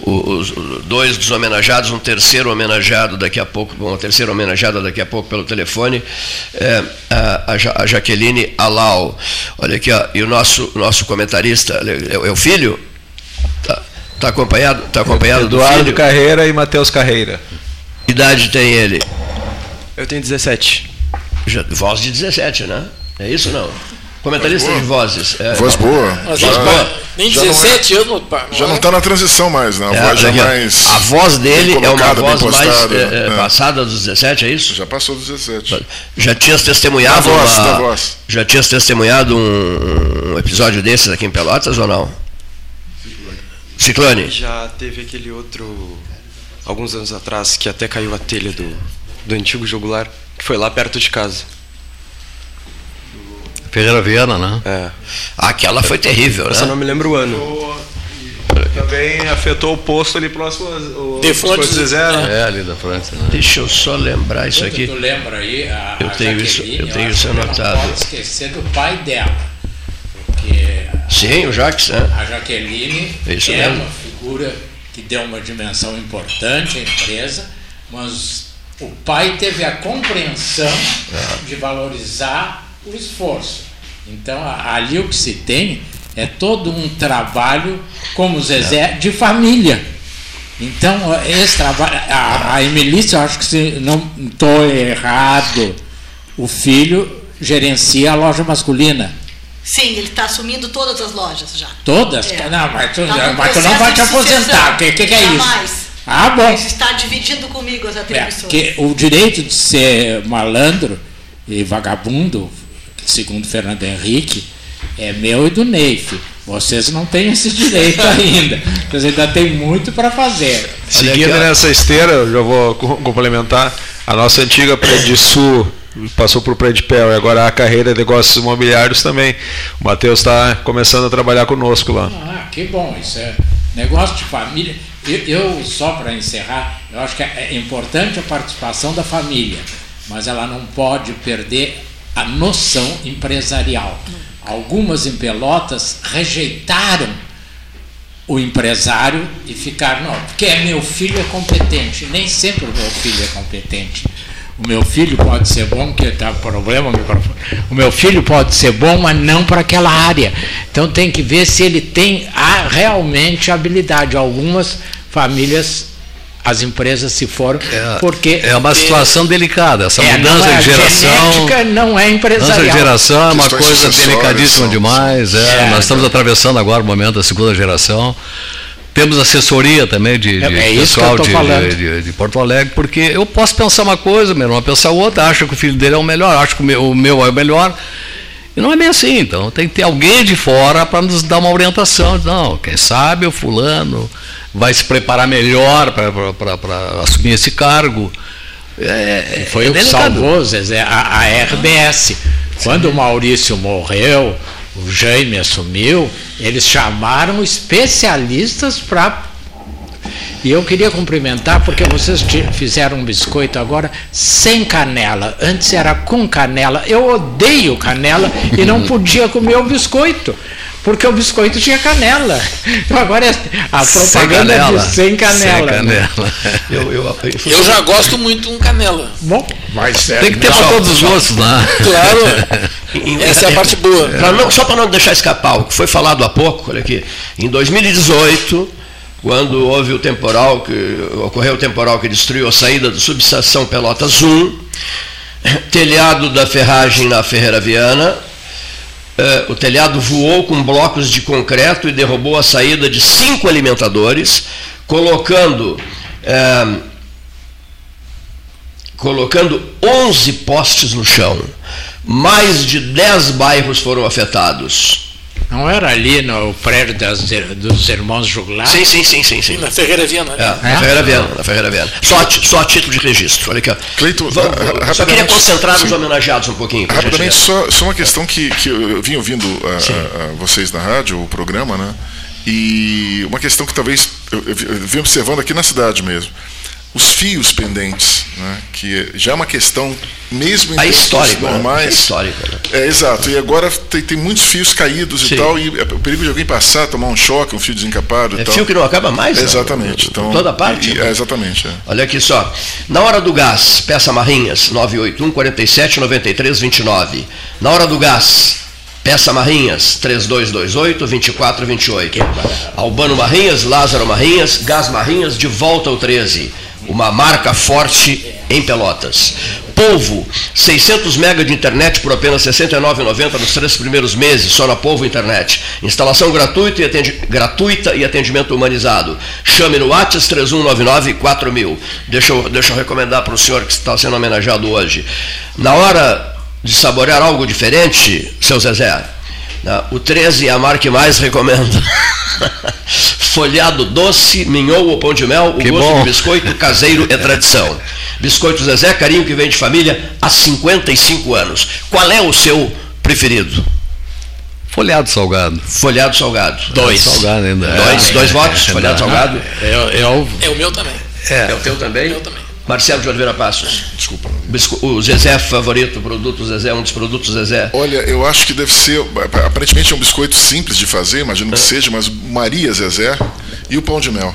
os, os, dois dos homenageados, um terceiro homenageado daqui a pouco, uma terceira homenageada daqui a pouco pelo telefone, é, a, a, Jaqueline Alau. Olha aqui, ó, e o nosso, nosso comentarista, é, é o filho? Está tá acompanhado? Tá acompanhado Eduardo Carreira e Matheus Carreira. idade tem ele? Eu tenho 17. Voz de 17, né? É isso não? Comentarista de vozes. É, voz boa. Voz boa. Nem 17 anos. Já não está na transição mais, né? A é, voz já mais. A voz dele é uma voz mais é, é, passada dos 17, é isso? Já passou dos 17. Já tinhas testemunhado. Da voz, uma, da voz. Já tinhas testemunhado um, um, episódio desses aqui em Pelotas ou não? Ciclone. Já teve aquele outro, alguns anos atrás, que até caiu a telha do, do antigo jugular que foi lá perto de casa. Ferreira Viana, né? É. Aquela foi terrível, Essa né? não me lembro o ano. Também afetou o posto ali próximo ao de Fontes Zezé, né? É, ali da França. Né? Deixa eu só lembrar isso aqui. Tu lembra aí? A, eu, tenho isso, eu tenho isso anotado. Não pode esquecer do pai dela. Sim, o Jacques. Né? A Jaqueline isso é mesmo. uma figura que deu uma dimensão importante à empresa, mas o pai teve a compreensão é. de valorizar o esforço. Então, ali o que se tem é todo um trabalho, como o Zezé, é. de família. Então, esse trabalho. A, a Emilícia, eu acho que se não estou errado, o filho gerencia a loja masculina. Sim, ele está assumindo todas as lojas já. Todas? É. Não, mas tu, tá mas tu não vai te aposentar. O que, que, que é Jamais. isso? Ah, bom. Mas está dividindo comigo as atribuições. É, que o direito de ser malandro e vagabundo, segundo Fernando Henrique, é meu e do Neif. Vocês não têm esse direito ainda. Vocês ainda tem muito para fazer. Seguindo nessa esteira, eu já vou complementar. A nossa antiga Sul passou por Predpel e agora a carreira de negócios imobiliários também. O Matheus está começando a trabalhar conosco lá. Ah, que bom. Isso é negócio de família. Eu, eu só para encerrar, eu acho que é importante a participação da família, mas ela não pode perder a noção empresarial. Algumas em Pelotas rejeitaram o empresário e ficaram, não, porque é meu filho é competente. Nem sempre o meu filho é competente. O meu filho pode ser bom, que está problema o microfone. O meu filho pode ser bom, mas não para aquela área. Então tem que ver se ele tem a, realmente habilidade. Algumas famílias as empresas se foram é, porque é uma situação delicada essa é, mudança é, de geração não é empresarial mudança de geração é uma coisa delicadíssima demais é, é, nós estamos atravessando agora o momento da segunda geração temos assessoria também de, de é, é pessoal de, de, de, Porto Alegre, porque eu posso pensar uma coisa, meu irmão, pensar outra, acha que o filho dele é o melhor, acha que o meu, o meu é o melhor. E não é bem assim, então tem que ter alguém de fora para nos dar uma orientação. Não, quem sabe o fulano vai se preparar melhor para assumir esse cargo. É, Foi é o que salvou, Zezé, a, a RBS. Quando o Maurício morreu, o Jaime assumiu, eles chamaram especialistas para. E eu queria cumprimentar porque vocês fizeram um biscoito agora sem canela. Antes era com canela. Eu odeio canela e não podia comer o biscoito porque o biscoito tinha canela. Então agora é a propaganda é de sem canela. Sem canela. Eu, eu, eu, eu, já gosto muito com canela. Bom, mas é, tem que ter para todos os gostos lá. Claro. Essa é a parte boa. Pra não, só para não deixar escapar o que foi falado há pouco, olha aqui. Em 2018, quando houve o temporal que ocorreu o temporal que destruiu a saída da subestação Pelotas 1, telhado da ferragem na Ferreira Viana, Uh, o telhado voou com blocos de concreto e derrubou a saída de cinco alimentadores, colocando, uh, colocando 11 postes no chão. Mais de 10 bairros foram afetados. Não era ali no prédio das, dos irmãos Juglar? Sim, sim, sim, sim, sim. Na Ferreira Viana. É, na é? Ferreira Viana, na Ferreira Viana. Só, só a título de registro. Olha aqui, ó. Cleiton, Vamos, só queria concentrar sim. nos homenageados um pouquinho. Rapidamente, só, só uma questão que, que eu vim ouvindo a, a, a vocês na rádio, o programa, né? E uma questão que talvez eu, eu, eu vim observando aqui na cidade mesmo os fios pendentes, né, que já é uma questão mesmo em a histórica, né? normais. Né? histórica. Né? É exato. E agora tem, tem muitos fios caídos Sim. e tal, e o perigo de alguém passar, tomar um choque, um fio desencapado. É tal. fio que não acaba mais. É, exatamente. Então, toda parte. E, é, exatamente. É. Olha aqui só. Na hora do gás, peça Marrinhas 981 47 93 29. Na hora do gás. Peça Marrinhas, 3228-2428. Albano Marrinhas, Lázaro Marrinhas, Gás Marrinhas, de volta ao 13 uma marca forte em Pelotas. Polvo, 600 MB de internet por apenas R$ 69,90 nos três primeiros meses, só na Polvo Internet. Instalação gratuita e, atendi gratuita e atendimento humanizado. Chame no WhatsApp 3199 4000. Deixa eu, deixa eu recomendar para o senhor que está sendo homenageado hoje. Na hora de saborear algo diferente, seu Zezé, né, o 13 é a marca que mais recomendo. folhado doce, minhou ou pão de mel, o que gosto bom. de biscoito caseiro é tradição. Biscoito Zezé, carinho que vem de família há 55 anos. Qual é o seu preferido? Folhado salgado. Folhado salgado. Dois. Salgado ainda. Dois, é, dois é, votos, é, folhado salgado. É, é, é, o meu também. É, é o teu também? É o meu também. Marcelo de Oliveira Passos. Desculpa. O Zezé favorito, o produto Zezé, um dos produtos Zezé. Olha, eu acho que deve ser. Aparentemente é um biscoito simples de fazer, imagino que é. seja, mas Maria Zezé e o pão de mel.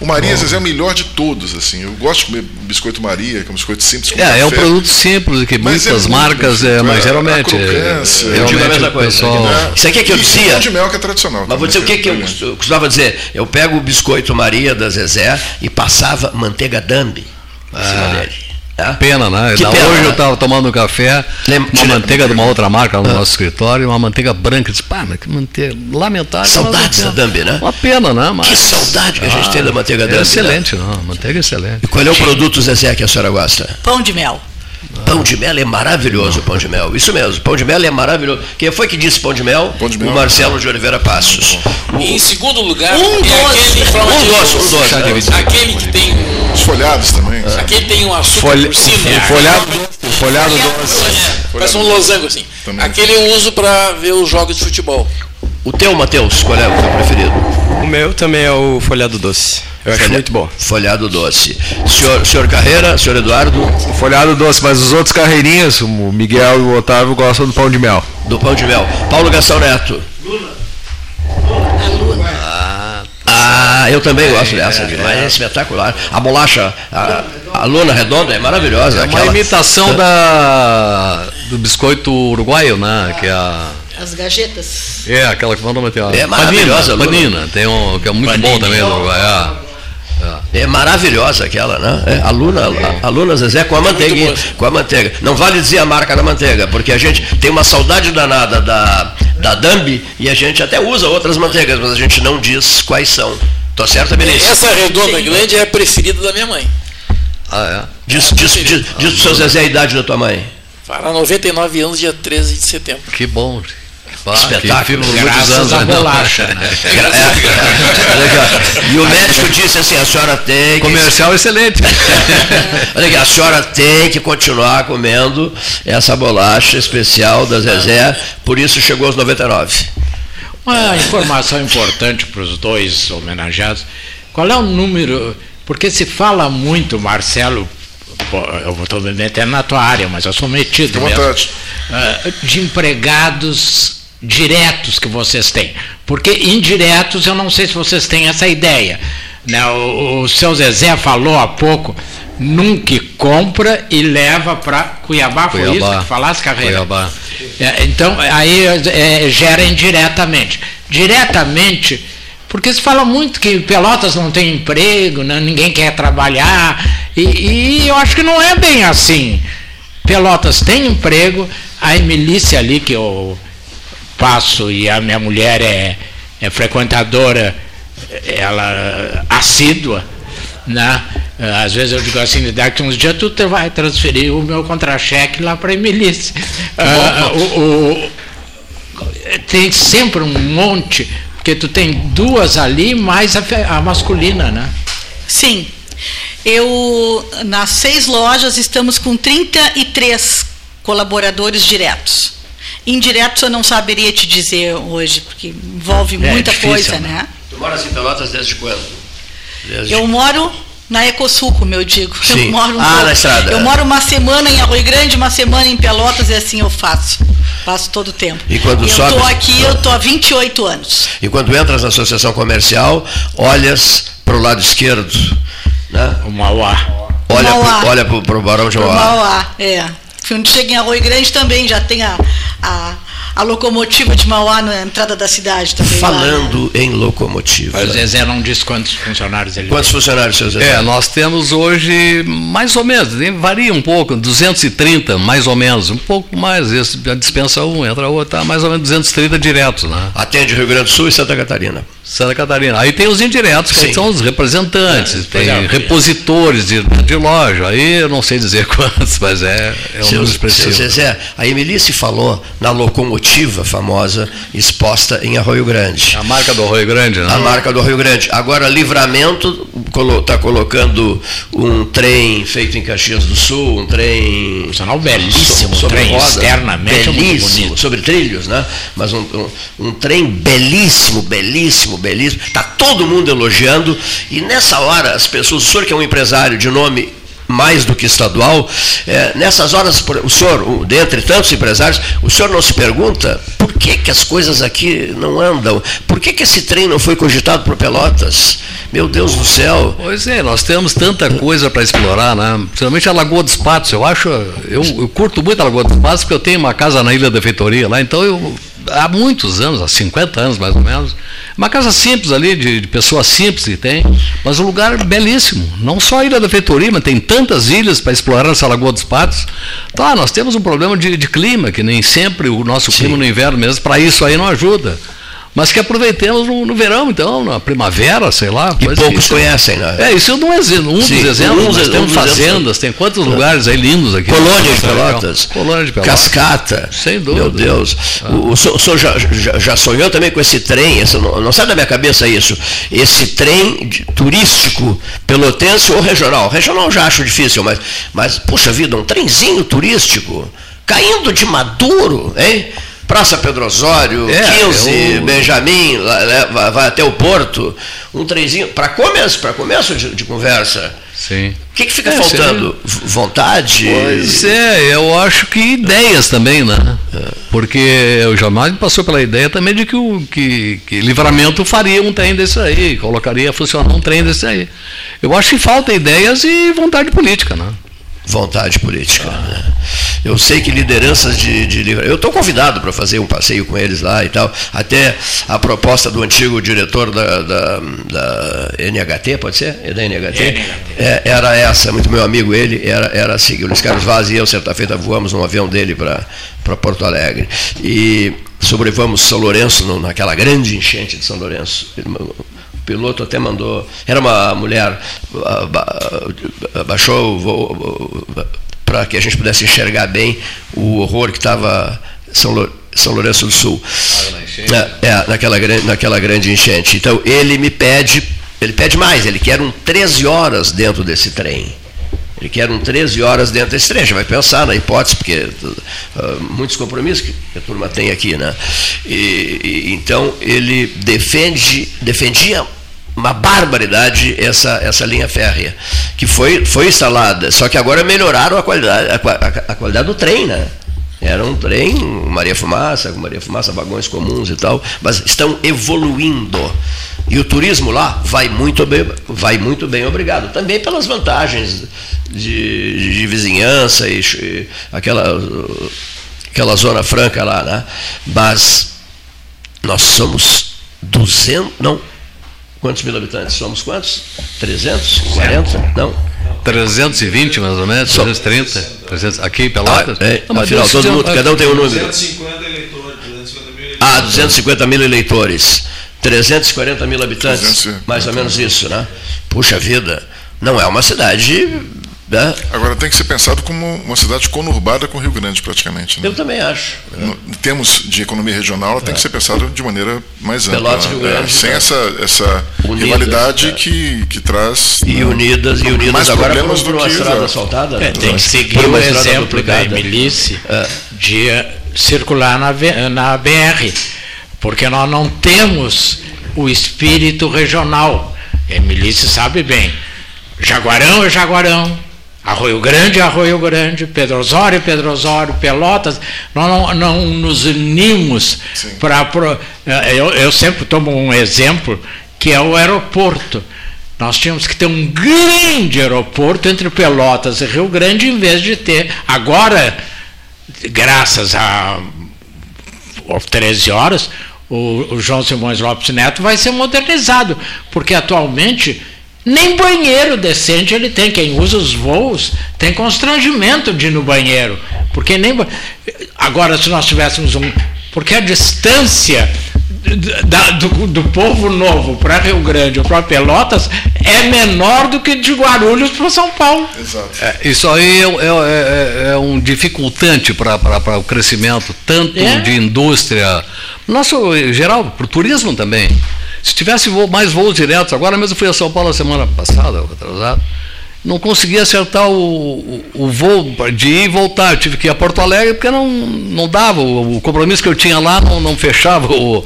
O Maria Zezé é o melhor de todos, assim. Eu gosto de comer biscoito Maria, que é um biscoito simples. Com é, café. é um produto simples, que mas muitas é marcas, é, mas geralmente. A é, eu digo a mesma coisa. Pessoal... Isso aqui é que eu dizia. O pão de mel que é tradicional. Mas vou dizer o que, que eu costumava dizer. Eu pego o biscoito Maria da Zezé e passava manteiga Dambi em cima ah. dele. É? Pena, né? Que pena, hoje né? eu estava tomando um café, uma manteiga de uma outra marca no ah. nosso escritório, uma manteiga branca. Disse, pá, mas que manteiga lamentável. Saudades da Dambi, né? Uma pena, né? Mas... Que saudade que a gente tem da manteiga é Dambi. Né? Excelente, né? não. Manteiga é excelente. E qual é o produto, Zezé, que a senhora gosta? Pão de mel. Pão de mel é maravilhoso, pão de mel. Isso mesmo, pão de mel é maravilhoso. Quem foi que disse pão de mel? Pão de mel. O Marcelo de Oliveira Passos. O... E em segundo lugar, um é doce. aquele um doce, um doce. Aquele que tem os folhados também. É. Aquele tem um açúcar Folha... por cima. O folhado, o folhado doce. É, parece um losango assim. Também. Aquele eu uso para ver os jogos de futebol. O teu, Matheus, qual é o teu preferido? O meu também é o folhado doce. Eu Folha... acho muito bom. Folhado doce. Senhor, senhor Carreira, senhor Eduardo? O folhado doce, mas os outros carreirinhas, o Miguel e o Otávio gostam do pão de mel. do pão de mel. Paulo Gastão Neto. Luna. A Luna. Ah, ah, eu também gosto dessa, é, demais, é, é espetacular. A bolacha, a, a luna redonda é maravilhosa. É uma aquela... imitação da, do biscoito uruguaio, né? Que é a... As gajetas. É, aquela que mandou meter. É maravilhosa. Panina, panina, tem um que é muito panina. bom também do Uruguai. É. É maravilhosa aquela, né? É, a Luna, a, a Luna Zezé com a manteiga, com a manteiga. Não vale dizer a marca da manteiga, porque a gente tem uma saudade danada da, da Dambi e a gente até usa outras manteigas, mas a gente não diz quais são. Tô certo, Benício? Essa redonda grande é a preferida da minha mãe. Ah, é? Diz, é diz, diz, diz pro seu Zezé a idade da tua mãe. Fará 99 anos, dia 13 de setembro. Que bom. Espetáculo. Graças anos, à bolacha. Né? É, e o médico disse assim, a senhora tem Comercial excelente. Olha aqui, a senhora tem que continuar comendo essa bolacha especial da Zezé, por isso chegou aos 99. Uma informação importante para os dois homenageados. Qual é o número... Porque se fala muito, Marcelo, eu estou metendo na tua área, mas eu sou metido mesmo, uh, de empregados diretos que vocês têm. Porque indiretos eu não sei se vocês têm essa ideia. Né? O, o seu Zezé falou há pouco, nunca compra e leva para Cuiabá, foi Cuiabá. isso que falasse, Carreira? Cuiabá. É, então, aí é, gera indiretamente. Diretamente, porque se fala muito que Pelotas não tem emprego, né? ninguém quer trabalhar, e, e eu acho que não é bem assim. Pelotas tem emprego, a Emilícia ali, que eu passo e a minha mulher é, é frequentadora, ela assídua, né? Às vezes eu digo assim, daqui uns dias tu vai transferir o meu contra-cheque lá para a Emilice. Ah, o, o, tem sempre um monte, porque tu tem duas ali, mais a, a masculina, né? Sim. Eu, nas seis lojas, estamos com 33 colaboradores diretos. Indiretos eu não saberia te dizer hoje, porque envolve é, muita difícil, coisa, né? né? Tu mora em Pelotas desde quando? Desde... Eu moro na Ecosul, como eu digo. Sim. Eu moro um ah, pouco. na estrada. Eu moro uma semana em Arroio Grande, uma semana em Pelotas e assim eu faço. Faço todo o tempo. E quando e eu estou aqui, eu estou há 28 anos. E quando entras na associação comercial, olhas para o lado esquerdo, né? O Mauá. Olha, Mauá. Pro, olha para o Barão de Mauá. O Mauá, é. Quando chega em Arroio Grande também já tem a, a, a locomotiva de Mauá na entrada da cidade também. Falando lá, né? em locomotiva. Mas o Zezé não disse quantos funcionários ele Quantos tem. funcionários, seu Zezé? É, nós temos hoje mais ou menos, varia um pouco, 230 mais ou menos, um pouco mais. Esse, dispensa um, entra outro, tá mais ou menos 230 diretos. Né? Atende Rio Grande do Sul e Santa Catarina. Santa Catarina. Aí tem os indiretos, que são os representantes, é, tem é, repositores de, de loja. Aí eu não sei dizer quantos, mas é, é um seu, número expressivo. Seu Zezé, a Emilice falou na locomotiva famosa exposta em Arroio Grande. A marca do Arroio Grande, né? A marca do Arroio Grande. Agora, Livramento está colocando um trem feito em Caxias do Sul, um trem. Funcional belíssimo, sobre trem roda, externamente belíssimo, sobre trilhos, né? Mas um, um, um trem belíssimo, belíssimo belíssimo, está todo mundo elogiando, e nessa hora as pessoas, o senhor que é um empresário de nome mais do que estadual, é, nessas horas, o senhor, dentre tantos empresários, o senhor não se pergunta por que, que as coisas aqui não andam? Por que, que esse trem não foi cogitado por Pelotas? Meu Deus do céu. Pois é, nós temos tanta coisa para explorar, né? Principalmente a Lagoa dos Patos. Eu acho, eu, eu curto muito a Lagoa dos Patos porque eu tenho uma casa na Ilha da Feitoria lá, então eu há muitos anos, há 50 anos mais ou menos. Uma casa simples ali, de, de pessoas simples que tem, mas um lugar belíssimo. Não só a Ilha da Feitoria, mas tem tantas ilhas para explorar essa Lagoa dos Patos. Tá, nós temos um problema de, de clima, que nem sempre o nosso Sim. clima no inverno mesmo, para isso aí não ajuda mas que aproveitemos no, no, verão, então, na primavera, sei lá. E poucos isso, conhecem, né? É, isso é um, exemplo, um Sim, dos exemplos. Um, temos um fazendas, tem quantos é. lugares aí lindos aqui. Colônia de Pelotas. Colônia de Pelotas. Cascata. Sem dúvida. Meu Deus. Ah. O, o, senhor já, já, já, sonhou também com esse trem, esse, não, não sai da minha cabeça isso, esse trem de, turístico pelotense ou regional. Regional já acho difícil, mas, mas, puxa vida, um trenzinho turístico, caindo de maduro, hein? Praça Pedro Osório, é, 15, eu... Benjamin, vai, vai, até o Porto, um trenzinho, para começo, para começo de, de, conversa. Sim. O que, que fica é, faltando? Vontade? Pois é, eu acho que ideias também, né? É. Porque o Jamais passou pela ideia também de que o que, que livramento faria um trem desse aí, colocaria a funcionar um trem desse aí. Eu acho que falta ideias e vontade política, né? Vontade política. Né? Eu sei que lideranças de, de eu estou convidado para fazer um passeio com eles lá e tal. Até a proposta do antigo diretor da, da, da NHT, pode ser? É da NHT? É, era essa, muito meu amigo ele, era, era assim, o Luiz Carlos Vaz e eu, certa feita, voamos num avião dele para Porto Alegre. E sobrevamos São Lourenço, naquela grande enchente de São Lourenço piloto até mandou. Era uma mulher, baixou o voo para que a gente pudesse enxergar bem o horror que estava São, São Lourenço do Sul. Ah, é, é, naquela, naquela grande enchente. Então ele me pede, ele pede mais, ele quer um 13 horas dentro desse trem. Ele quer um 13 horas dentro desse trem. Já vai pensar na hipótese, porque uh, muitos compromissos que a turma tem aqui, né? E, e, então ele defende, defendia uma barbaridade essa, essa linha férrea, que foi, foi instalada, só que agora melhoraram a qualidade, a, a, a qualidade do trem, né? Era um trem, Maria Fumaça, Maria Fumaça, vagões comuns e tal, mas estão evoluindo. E o turismo lá vai muito bem, vai muito bem, obrigado. Também pelas vantagens de, de vizinhança e, e aquela, aquela zona franca lá, né? Mas nós somos 200, não, Quantos mil habitantes? Somos quantos? 340? Não. 320 mais ou menos, 330, 300, aqui em Pelotas? Ah, é, não, afinal, todo mundo, cada um tem um número. 250 eleitores, 250 mil eleitores. Ah, 250 mil eleitores. 340 mil habitantes, 300, mais ou menos isso, né? Puxa vida, não é uma cidade né? Agora tem que ser pensado como uma cidade conurbada com o Rio Grande, praticamente. Né? Eu também acho. Né? Em termos de economia regional, ela é. tem que ser pensada de maneira mais ampla. Pelotas, Rio Grande, é, sem essa, essa unidas, rivalidade é. que, que traz. E né, unidas, e unidas mais agora problemas por uma estrada assaltada. É, tem que seguir o exemplo da Emilice é. de circular na, na BR, porque nós não temos o espírito regional. Emilice sabe bem. Jaguarão é Jaguarão, Arroio Grande, Arroio Grande, Pedro Osório, Pedro Osório, Pelotas, nós não, não nos unimos para. Eh, eu, eu sempre tomo um exemplo, que é o aeroporto. Nós tínhamos que ter um grande aeroporto entre Pelotas e Rio Grande, em vez de ter. Agora, graças a, a 13 horas, o, o João Simões Lopes Neto vai ser modernizado, porque atualmente nem banheiro decente ele tem. Quem usa os voos tem constrangimento de ir no banheiro. Porque nem. Agora, se nós tivéssemos um. Porque a distância da, do, do, povo novo para Rio Grande ou para Pelotas é menor do que de Guarulhos para São Paulo. Exato. É, isso aí é, é, é, é um dificultante para o crescimento, tanto é? de indústria, nosso geral, para o turismo também. Se tivesse voo, mais voos diretos, agora mesmo fui a São Paulo a semana passada, atrasado, não consegui acertar o, o, o, voo de ir e voltar. Eu tive que ir a Porto Alegre porque não, não dava. O, o compromisso que eu tinha lá não, não fechava o,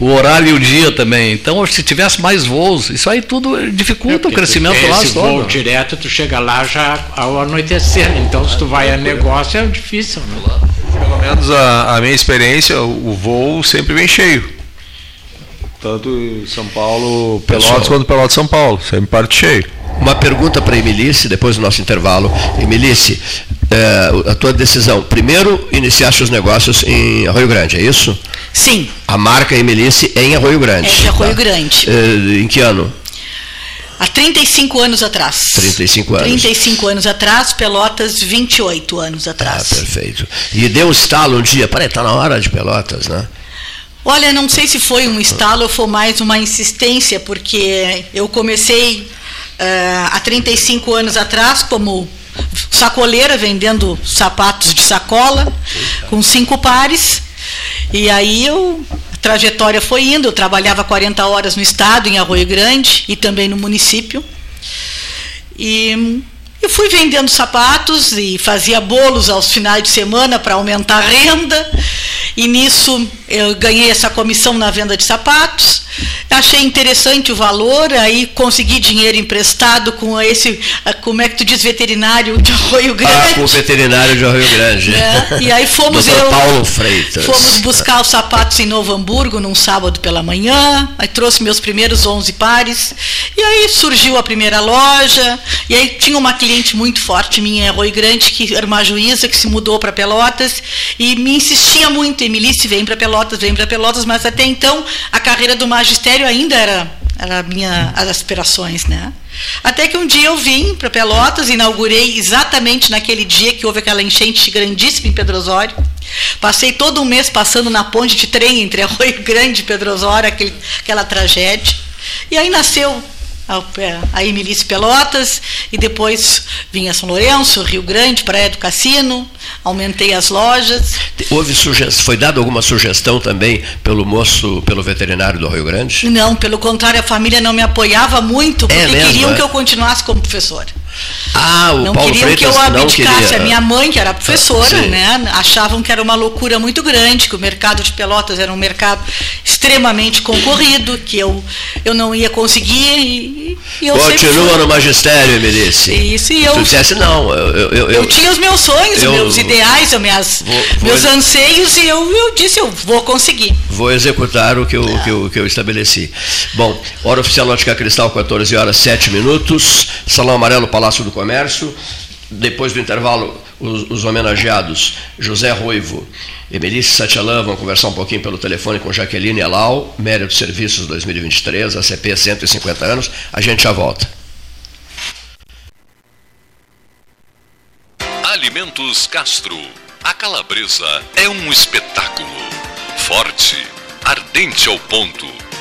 o horário e o dia também. Então, se tivesse mais voos, isso aí tudo dificulta é o crescimento lá. Se voo direto, tu chega lá já ao anoitecer. Então, se tu vai a negócio, é difícil. Né? Pelo menos a, a minha experiência, o voo sempre vem cheio. Tanto em São Paulo, Pelotas, Pessoal. quanto Pelotas São Paulo. Sempre parte cheio. Uma pergunta para a Emilice, depois do nosso intervalo. Emilice, é, a tua decisão. Primeiro, iniciaste os negócios em Arroio Grande, é isso? Sim. A marca Emilice é em Arroio Grande. É em Arroio tá? Grande. É, em que ano? Há 35 anos atrás. 35 anos. 35 anos atrás, Pelotas, 28 anos atrás. Ah, perfeito. E deu um estalo um dia, peraí, está na hora de Pelotas, né? Olha, não sei se foi um estalo ou foi mais uma insistência, porque eu comecei uh, há 35 anos atrás como sacoleira, vendendo sapatos de sacola, com cinco pares. E aí eu, a trajetória foi indo, eu trabalhava 40 horas no estado, em Arroio Grande, e também no município. E eu fui vendendo sapatos e fazia bolos aos finais de semana para aumentar a renda. E nisso eu ganhei essa comissão na venda de sapatos, achei interessante o valor, aí consegui dinheiro emprestado com esse, como é que tu diz, veterinário de Arroio Grande. Ah, com o veterinário de Arroio Grande. É, e aí fomos Dr. eu, Paulo Freitas. Fomos buscar os sapatos em Novo Hamburgo num sábado pela manhã, aí trouxe meus primeiros 11 pares, e aí surgiu a primeira loja, e aí tinha uma cliente muito forte minha em Arroio Grande, que era uma juíza que se mudou para Pelotas, e me insistia muito, Emilice, vem para Pelotas Pelotas, vem para Pelotas, mas até então a carreira do magistério ainda era, era minha as aspirações, né? Até que um dia eu vim para Pelotas, inaugurei exatamente naquele dia que houve aquela enchente grandíssima em Pedro Osório. Passei todo um mês passando na ponte de trem entre Arroio Grande e Pedro Osório, aquele, aquela tragédia. E aí nasceu aí Milícia Pelotas, e depois vinha São Lourenço, Rio Grande, Praia do Cassino, aumentei as lojas. Houve sugestão, foi dada alguma sugestão também pelo moço, pelo veterinário do Rio Grande? Não, pelo contrário, a família não me apoiava muito, porque é mesmo, queriam é? que eu continuasse como professora. Ah, o não Paulo queriam Freitas que eu abdicasse. A minha mãe, que era professora, né, achavam que era uma loucura muito grande, que o mercado de Pelotas era um mercado extremamente concorrido, que eu, eu não ia conseguir. E, e eu Continua no magistério, Emilice. Isso, e eu. Tu dissesse não. Eu, eu, eu, eu tinha os meus sonhos, eu, meus ideais, os minhas, vou, vou meus anseios, e eu, eu disse, eu vou conseguir. Vou executar o que eu, que eu, que eu estabeleci. Bom, hora oficial Ótica Cristal, 14 horas 7 minutos. Salão Amarelo, Palácio do Comércio. Depois do intervalo, os, os homenageados José Ruivo e Melissa Satialan vão conversar um pouquinho pelo telefone com Jaqueline Elau, Mérito Serviços 2023, ACP 150 anos. A gente já volta. Alimentos Castro. A calabresa é um espetáculo. Forte, ardente ao ponto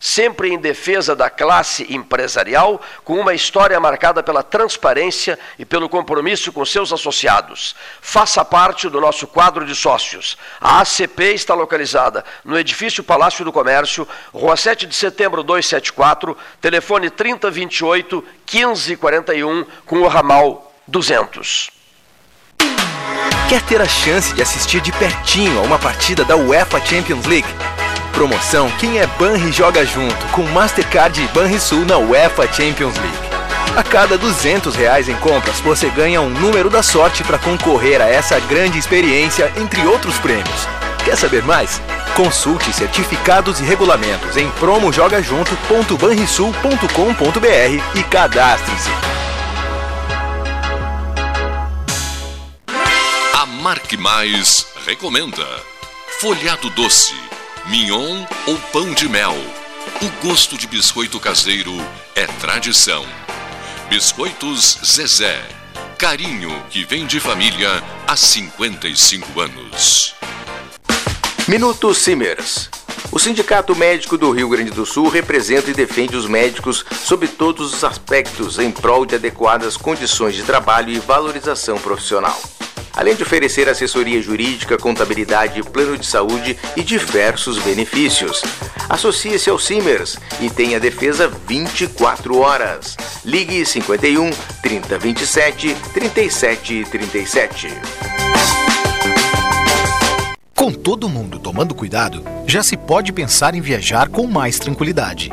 sempre em defesa da classe empresarial, com uma história marcada pela transparência e pelo compromisso com seus associados. Faça parte do nosso quadro de sócios. A ACP está localizada no edifício Palácio do Comércio, Rua 7 de Setembro 274, telefone 3028 1541, com o ramal 200. Quer ter a chance de assistir de pertinho a uma partida da UEFA Champions League? Promoção Quem é Banri joga junto com Mastercard e Banrisul na UEFA Champions League. A cada 200 reais em compras, você ganha um número da sorte para concorrer a essa grande experiência, entre outros prêmios. Quer saber mais? Consulte certificados e regulamentos em promojogajunto.banrisul.com.br e cadastre-se. Marque Mais recomenda folhado doce, mignon ou pão de mel. O gosto de biscoito caseiro é tradição. Biscoitos Zezé. Carinho que vem de família há 55 anos. Minuto Simers. O Sindicato Médico do Rio Grande do Sul representa e defende os médicos sob todos os aspectos em prol de adequadas condições de trabalho e valorização profissional além de oferecer assessoria jurídica, contabilidade, plano de saúde e diversos benefícios. Associe-se ao Simers e tenha defesa 24 horas. Ligue 51 3027 3737. Com todo mundo tomando cuidado, já se pode pensar em viajar com mais tranquilidade.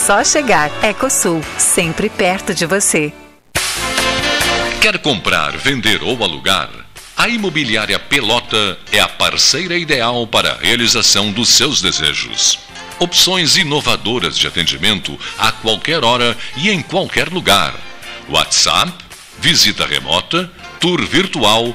só chegar. Ecosul, sempre perto de você. Quer comprar, vender ou alugar? A Imobiliária Pelota é a parceira ideal para a realização dos seus desejos. Opções inovadoras de atendimento a qualquer hora e em qualquer lugar. WhatsApp, visita remota, tour virtual,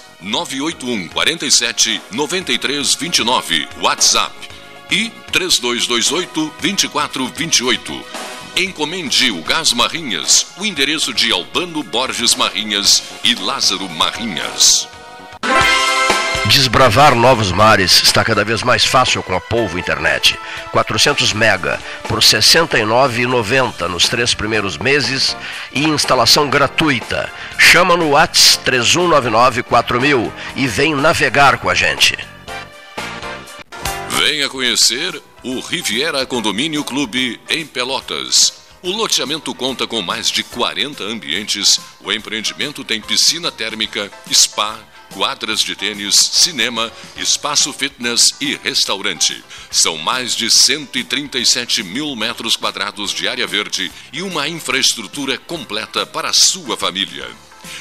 981 47 93 29 WhatsApp e 3228 2428 Encomende o Gás Marrinhas, o endereço de Albano Borges Marrinhas e Lázaro Marrinhas. Desbravar novos mares está cada vez mais fácil com a Polvo Internet. 400 mega por R$ 69,90 nos três primeiros meses e instalação gratuita. Chama no Whats 31994000 e vem navegar com a gente. Venha conhecer o Riviera Condomínio Clube em Pelotas. O loteamento conta com mais de 40 ambientes. O empreendimento tem piscina térmica, spa, quadras de tênis, cinema, espaço fitness e restaurante. São mais de 137 mil metros quadrados de área verde e uma infraestrutura completa para a sua família.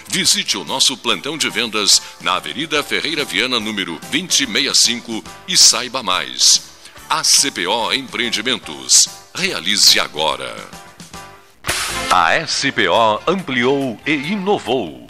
Visite o nosso plantão de vendas na Avenida Ferreira Viana, número 2065 e saiba mais. ACPO Empreendimentos. Realize agora. A SPO ampliou e inovou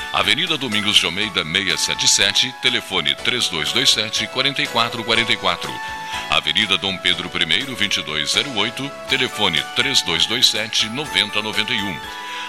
Avenida Domingos de Almeida 677, telefone 3227 4444. Avenida Dom Pedro I 2208, telefone 3227 9091.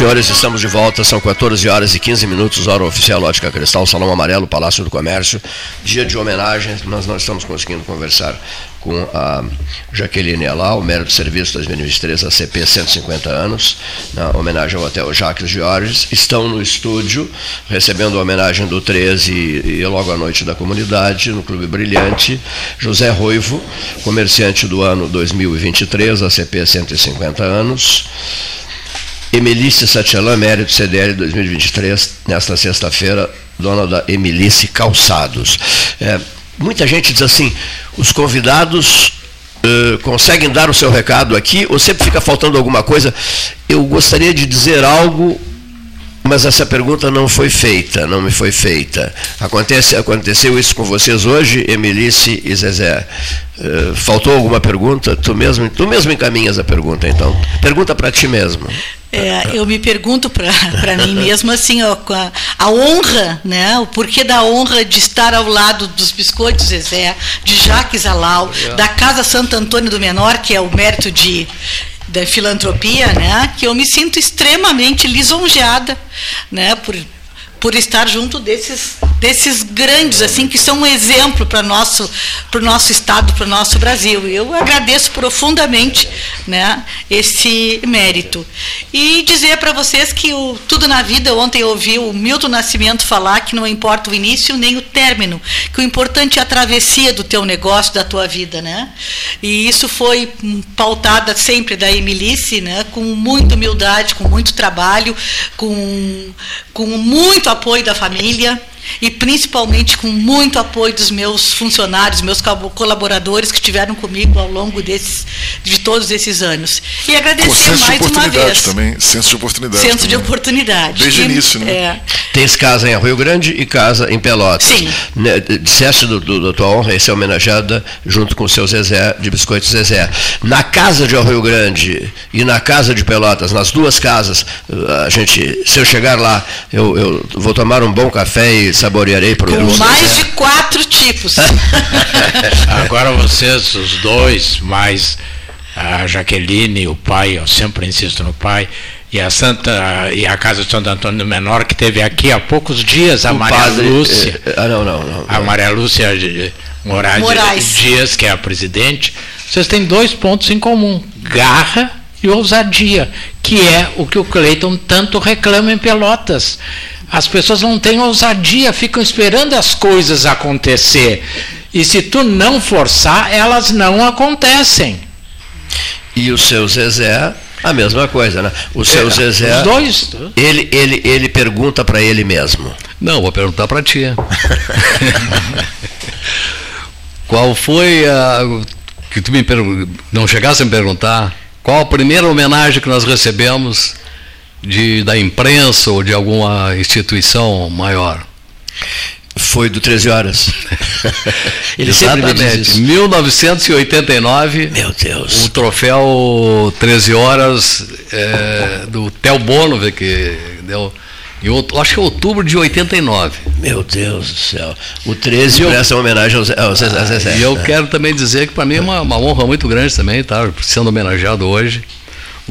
Senhores, estamos de volta, são 14 horas e 15 minutos, hora oficial Ótica Cristal, Salão Amarelo, Palácio do Comércio, dia de homenagem, nós não estamos conseguindo conversar com a Jaqueline o mérito de serviço 2023, a CP 150 anos, na homenagem ao Hotel Jacques Georges, estão no estúdio, recebendo a homenagem do 13 e, logo à noite da comunidade, no Clube Brilhante, José Ruivo, comerciante do ano 2023, a CP 150 anos, Emilice Satialan, mérito CDL 2023, nesta sexta-feira, dona da Emilice Calçados. É, muita gente diz assim, os convidados uh, conseguem dar o seu recado aqui ou sempre fica faltando alguma coisa? Eu gostaria de dizer algo mas essa pergunta não foi feita, não me foi feita. Acontece, aconteceu isso com vocês hoje, Emilice e Zezé. Uh, faltou alguma pergunta? Tu mesmo, tu mesmo encaminhas a pergunta, então. Pergunta para ti mesmo. É, eu me pergunto para mim mesmo assim, ó, a, a, honra, né, o porquê da honra de estar ao lado dos biscoitos Zezé, de Jaques Alau, da Casa Santo Antônio do Menor, que é o mérito de da filantropia, né, que eu me sinto extremamente lisonjeada, né, por por estar junto desses desses grandes assim que são um exemplo para nosso o nosso estado para o nosso Brasil. Eu agradeço profundamente né esse mérito. E dizer para vocês que o tudo na vida ontem eu ouvi o Milton Nascimento falar que não importa o início nem o término que o importante é a travessia do teu negócio da tua vida né? E isso foi pautada sempre da Emilice né com muita humildade com muito trabalho com com muito apoio da família e principalmente com muito apoio dos meus funcionários, meus colaboradores que estiveram comigo ao longo desses, de todos esses anos. E agradecer mais uma vez. também, senso de oportunidade. Senso também. de oportunidade. Desde o início, né? É. Tens casa em Rio Grande e casa em Pelotas. Sim. Né, disseste do, do, da tua honra e ser homenageada junto com o seu Zezé, de Biscoitos Zezé. Na casa de Rio Grande e na casa de Pelotas, nas duas casas, a gente, se eu chegar lá, eu, eu vou tomar um bom café e saborearei produtos. Com mais de quatro tipos. Agora vocês, os dois, mais a Jaqueline, o pai, eu sempre insisto no pai, e a Santa e a Casa de Santo Antônio do Menor, que teve aqui há poucos dias a o Maria padre, Lúcia. Eh, ah, não, não, não, A Maria Lúcia Moraes, Moraes Dias, que é a presidente. Vocês têm dois pontos em comum: garra e ousadia, que é o que o Cleiton tanto reclama em Pelotas. As pessoas não têm ousadia, ficam esperando as coisas acontecer. E se tu não forçar, elas não acontecem. E o seu Zezé, a mesma coisa, né? O seu é, Zezé. Os dois. Ele, ele, ele pergunta para ele mesmo. Não, vou perguntar para ti. Qual foi a. Que tu me não chegasse a me perguntar qual a primeira homenagem que nós recebemos de, da imprensa ou de alguma instituição maior? Foi do 13 horas. Ele Exatamente. sempre me diz isso. 1989. Meu Deus. O troféu 13 horas é, do Tel Bono, que deu. Em, acho que é outubro de 89. Meu Deus do céu. O 13 eu, presta homenagem ao, ao, ao Zezé. E eu quero também dizer que para mim é uma, uma honra muito grande também, tá? Sendo homenageado hoje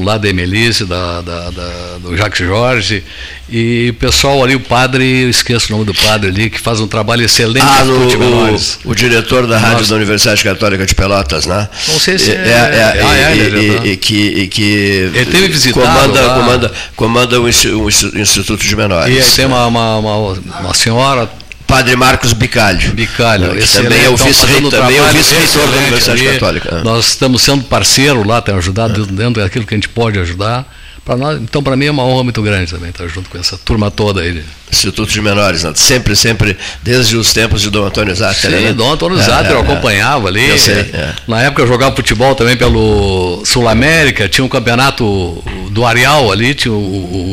lá da Emelice, da, da, da, do Jacques Jorge, e o pessoal ali, o padre, eu esqueço o nome do padre ali, que faz um trabalho excelente ah, no, o, o, diretor da rádio Nossa. da Universidade Católica de Pelotas, né? Não sei se é. é, é, é, é e, que, e que ele teve visitado comanda, lá. comanda, comanda o, Instituto de Menores. E aí tem uma, uma, uma, uma senhora Padre Marcos Bicalho. Bicalho. Que também é o vice-reitor é vice-reitor da Universidade Católica. Nós estamos sendo parceiro lá, tem ajudado dentro daquilo que a gente pode ajudar Pra nós, então, para mim é uma honra muito grande também estar junto com essa turma toda aí. Instituto de Menores, né? sempre, sempre, desde os tempos de Dom Antônio Záter. Sim, né? Dom Antônio Záter é, eu é, acompanhava ali. Eu sei, é. Na época eu jogava futebol também pelo Sul América, tinha um campeonato do Areal ali, tinha o,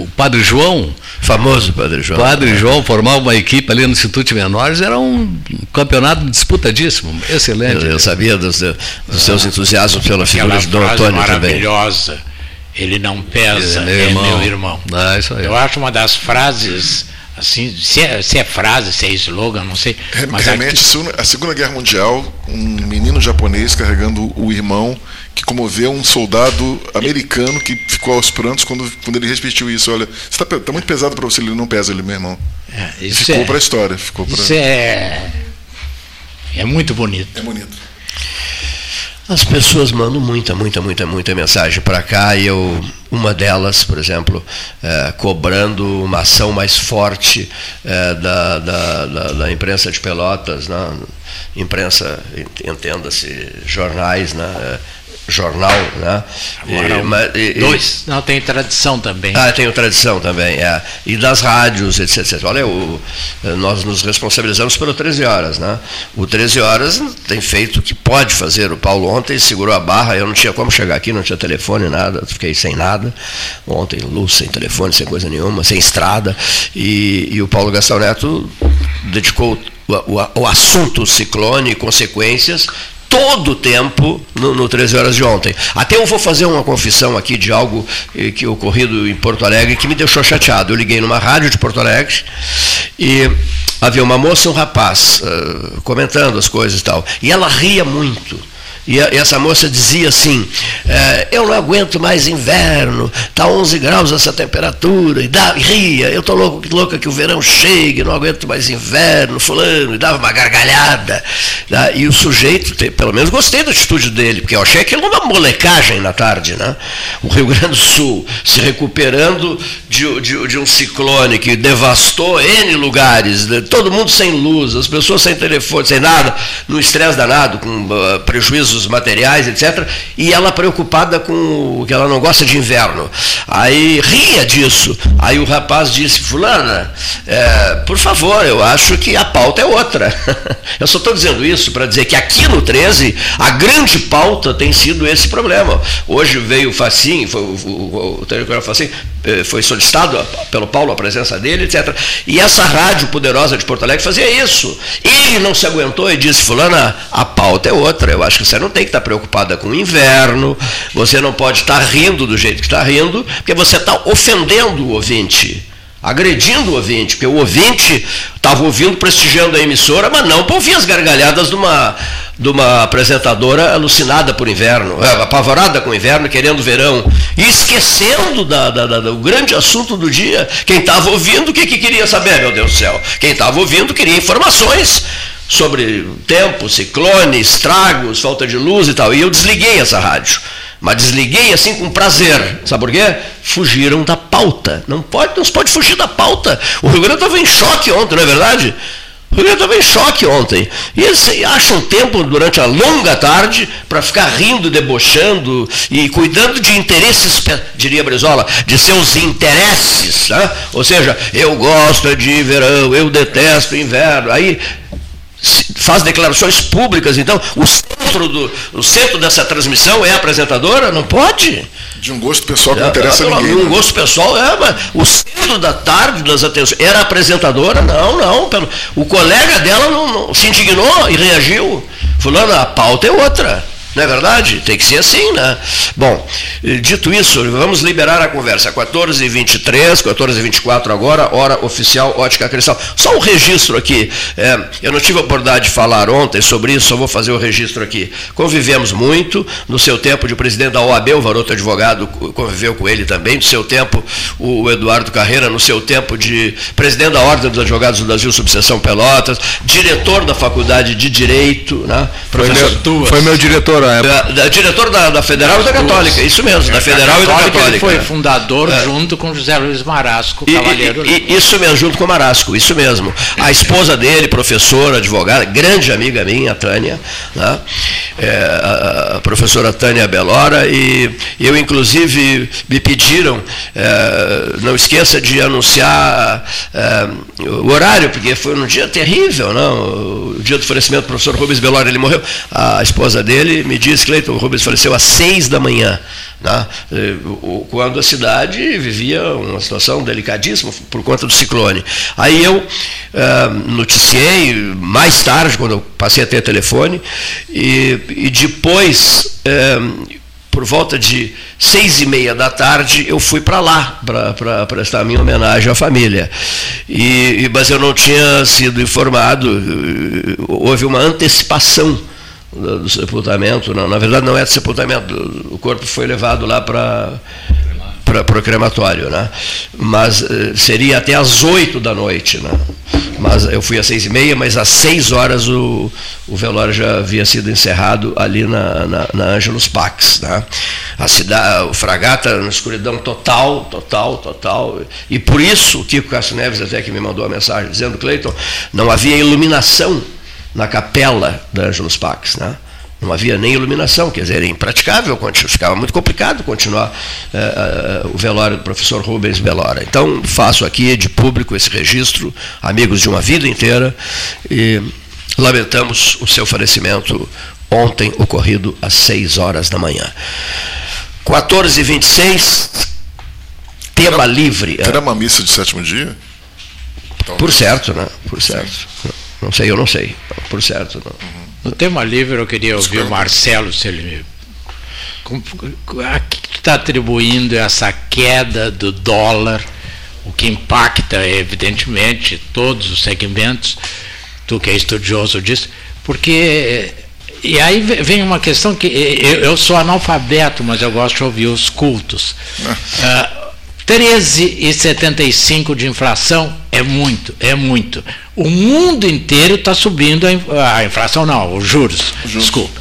o Padre João. Famoso Padre João. Padre é. João formava uma equipe ali no Instituto de Menores, era um campeonato disputadíssimo, excelente. Eu, eu sabia dos, dos seus entusiasmos pela figura de Dom Antônio maravilhosa. também. Maravilhosa ele não pesa, é, é meu irmão. Ah, isso aí. Eu acho uma das frases, assim, se é, se é frase, se é slogan, não sei. Mas Remete aqui... a Segunda Guerra Mundial, um menino japonês carregando o irmão que comoveu um soldado americano que ficou aos prantos quando, quando ele repetiu isso. Olha, está tá muito pesado para você, ele não pesa ele, meu irmão. É, ficou é, para a história. Ficou pra... Isso é, é muito bonito. É bonito. As pessoas mandam muita, muita, muita, muita mensagem para cá e eu, uma delas, por exemplo, é, cobrando uma ação mais forte é, da, da, da, da, imprensa de Pelotas, né? imprensa, entenda-se, jornais, né? Jornal, né? Agora, e, mas, e, dois, não tem tradição também. Ah, tenho tradição também, é. E das rádios, etc, etc. Olha, o, nós nos responsabilizamos pelo 13 horas, né? O 13 horas tem feito o que pode fazer. O Paulo ontem segurou a barra, eu não tinha como chegar aqui, não tinha telefone, nada, fiquei sem nada. Ontem, luz, sem telefone, sem coisa nenhuma, sem estrada. E, e o Paulo Gastão Neto dedicou o, o, o assunto ciclone e consequências todo o tempo no, no 13 horas de ontem. Até eu vou fazer uma confissão aqui de algo eh, que ocorrido em Porto Alegre que me deixou chateado. Eu liguei numa rádio de Porto Alegre e havia uma moça e um rapaz uh, comentando as coisas e tal. E ela ria muito. E, a, e essa moça dizia assim: é, Eu não aguento mais inverno, está 11 graus essa temperatura, e, dá, e ria, eu estou louco, louca que o verão chegue, não aguento mais inverno, fulano, e dava uma gargalhada. Né? E o sujeito, pelo menos gostei da atitude dele, porque eu achei aquilo uma molecagem na tarde. Né? O Rio Grande do Sul se recuperando de, de, de um ciclone que devastou N lugares, né? todo mundo sem luz, as pessoas sem telefone, sem nada, no estresse danado, com uh, prejuízos recursos materiais, etc. E ela preocupada com que ela não gosta de inverno. Aí ria disso. Aí o rapaz disse, fulana, é, por favor, eu acho que a pauta é outra. eu só estou dizendo isso para dizer que aqui no 13, a grande pauta tem sido esse problema. Hoje veio o Facim, foi o, o, o, o Facim, eh, foi solicitado pelo Paulo a presença dele, etc. E essa rádio poderosa de Porto Alegre fazia isso. Ele não se aguentou e disse, fulana, a pauta é outra. Eu acho que você não tem que estar preocupada com o inverno, você não pode estar rindo do jeito que está rindo, porque você está ofendendo o ouvinte agredindo o ouvinte, porque o ouvinte estava ouvindo, prestigiando a emissora, mas não para ouvir as gargalhadas de uma, de uma apresentadora alucinada por inverno, é, apavorada com o inverno, querendo verão, e esquecendo da, da, da, do grande assunto do dia. Quem estava ouvindo, o que, que queria saber, meu Deus do céu? Quem estava ouvindo queria informações sobre tempo, ciclone, estragos, falta de luz e tal. E eu desliguei essa rádio. Mas desliguei assim com prazer. Sabe por quê? Fugiram da pauta. Não pode, não se pode fugir da pauta. O Rio Grande estava em choque ontem, não é verdade? Grande estava choque ontem. E eles acham tempo durante a longa tarde para ficar rindo, debochando e cuidando de interesses, diria Brizola, de seus interesses. Né? Ou seja, eu gosto de verão, eu detesto inverno. Aí faz declarações públicas, então o centro, do, o centro dessa transmissão é a apresentadora? Não pode? De um gosto pessoal que não interessa é, a ninguém. De um gosto pessoal, é, mas o centro da tarde das atenções era a apresentadora? Não, não. Pelo, o colega dela não, não se indignou e reagiu. Fulano, a pauta é outra. Não é verdade? Tem que ser assim, né? Bom, dito isso, vamos liberar a conversa. 14h23, 14h24 agora, hora oficial Ótica Cristal. Só um registro aqui. É, eu não tive a oportunidade de falar ontem sobre isso, só vou fazer o registro aqui. Convivemos muito, no seu tempo de presidente da OAB, o Varoto Advogado conviveu com ele também, no seu tempo o Eduardo Carreira, no seu tempo de presidente da Ordem dos Advogados do Brasil, subseção Pelotas, diretor da Faculdade de Direito, né? Professor foi meu, foi meu diretor época. Da, da, diretor da, da Federal e da Católica, isso mesmo, da Federal e da Católica. Ele foi fundador é. junto com José Luiz Marasco, e, Cavalheiro. E, e, isso mesmo, junto com o Marasco, isso mesmo. A esposa dele, professora, advogada, grande amiga minha, a Tânia, né? é, a, professora Tânia Belora, e eu, inclusive, me pediram, é, não esqueça de anunciar é, o horário, porque foi um dia terrível, não? o dia do falecimento do professor Rubens Belora, ele morreu. A esposa dele me disse, Cleiton, o Rubens faleceu às seis da manhã. Né? Quando a cidade vivia uma situação delicadíssima por conta do ciclone. Aí eu uh, noticiei mais tarde, quando eu passei a ter telefone, e, e depois. Uh, por volta de seis e meia da tarde, eu fui para lá para prestar minha homenagem à família. E, mas eu não tinha sido informado, houve uma antecipação do sepultamento, não, na verdade não é de sepultamento, o corpo foi levado lá para para o crematório, né? Mas eh, seria até às oito da noite, né? Mas eu fui às seis e meia, mas às seis horas o, o velório já havia sido encerrado ali na, na, na Angelus Pax, né? A cidade, o Fragata na escuridão total, total, total. E por isso o Kiko Castro Neves até que me mandou a mensagem dizendo, Cleiton, não havia iluminação na capela da Angelus Pax, né? Não havia nem iluminação, quer dizer, era impraticável, ficava muito complicado continuar é, é, o velório do professor Rubens Belora. Então, faço aqui de público esse registro, amigos de uma vida inteira, e lamentamos o seu falecimento ontem, ocorrido às 6 horas da manhã. 14h26, tema livre. Terá uma missa de sétimo dia? Por certo, né? Por certo. Sim. Não sei, eu não sei. Por certo. Não. No tema livre eu queria ouvir o Marcelo, se ele a que está atribuindo essa queda do dólar, o que impacta, evidentemente, todos os segmentos, tu que é estudioso disso, porque. E aí vem uma questão que eu, sou analfabeto, mas eu gosto de ouvir os cultos. Uh, 13,75 de inflação é muito, é muito. O mundo inteiro está subindo a, inflação, não, os juros, juros. desculpa.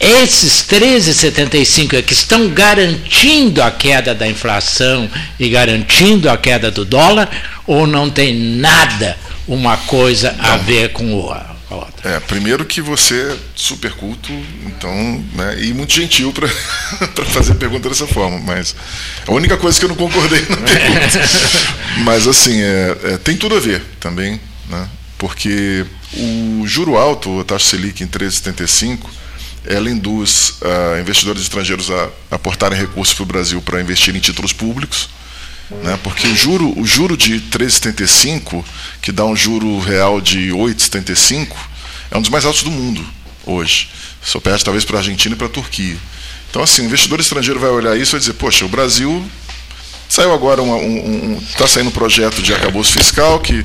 Esses 13,75 é que estão garantindo a queda da inflação e garantindo a queda do dólar, ou não tem nada uma coisa não. a ver com o é, primeiro que você é super culto, então, né, e muito gentil para fazer pergunta dessa forma, mas a única coisa que eu não concordei na pergunta. mas assim, é, é, tem tudo a ver também, né, porque o juro alto, a taxa Selic em 3,75, ela induz uh, investidores estrangeiros a aportarem recursos para o Brasil para investir em títulos públicos, né, porque o juro, o juro de 3,75, que dá um juro real de 8,75, é um dos mais altos do mundo hoje. Só perde talvez para a Argentina e para a Turquia. Então, assim, o investidor estrangeiro vai olhar isso e vai dizer, poxa, o Brasil saiu agora, está um, um, tá saindo um projeto de acabouço fiscal que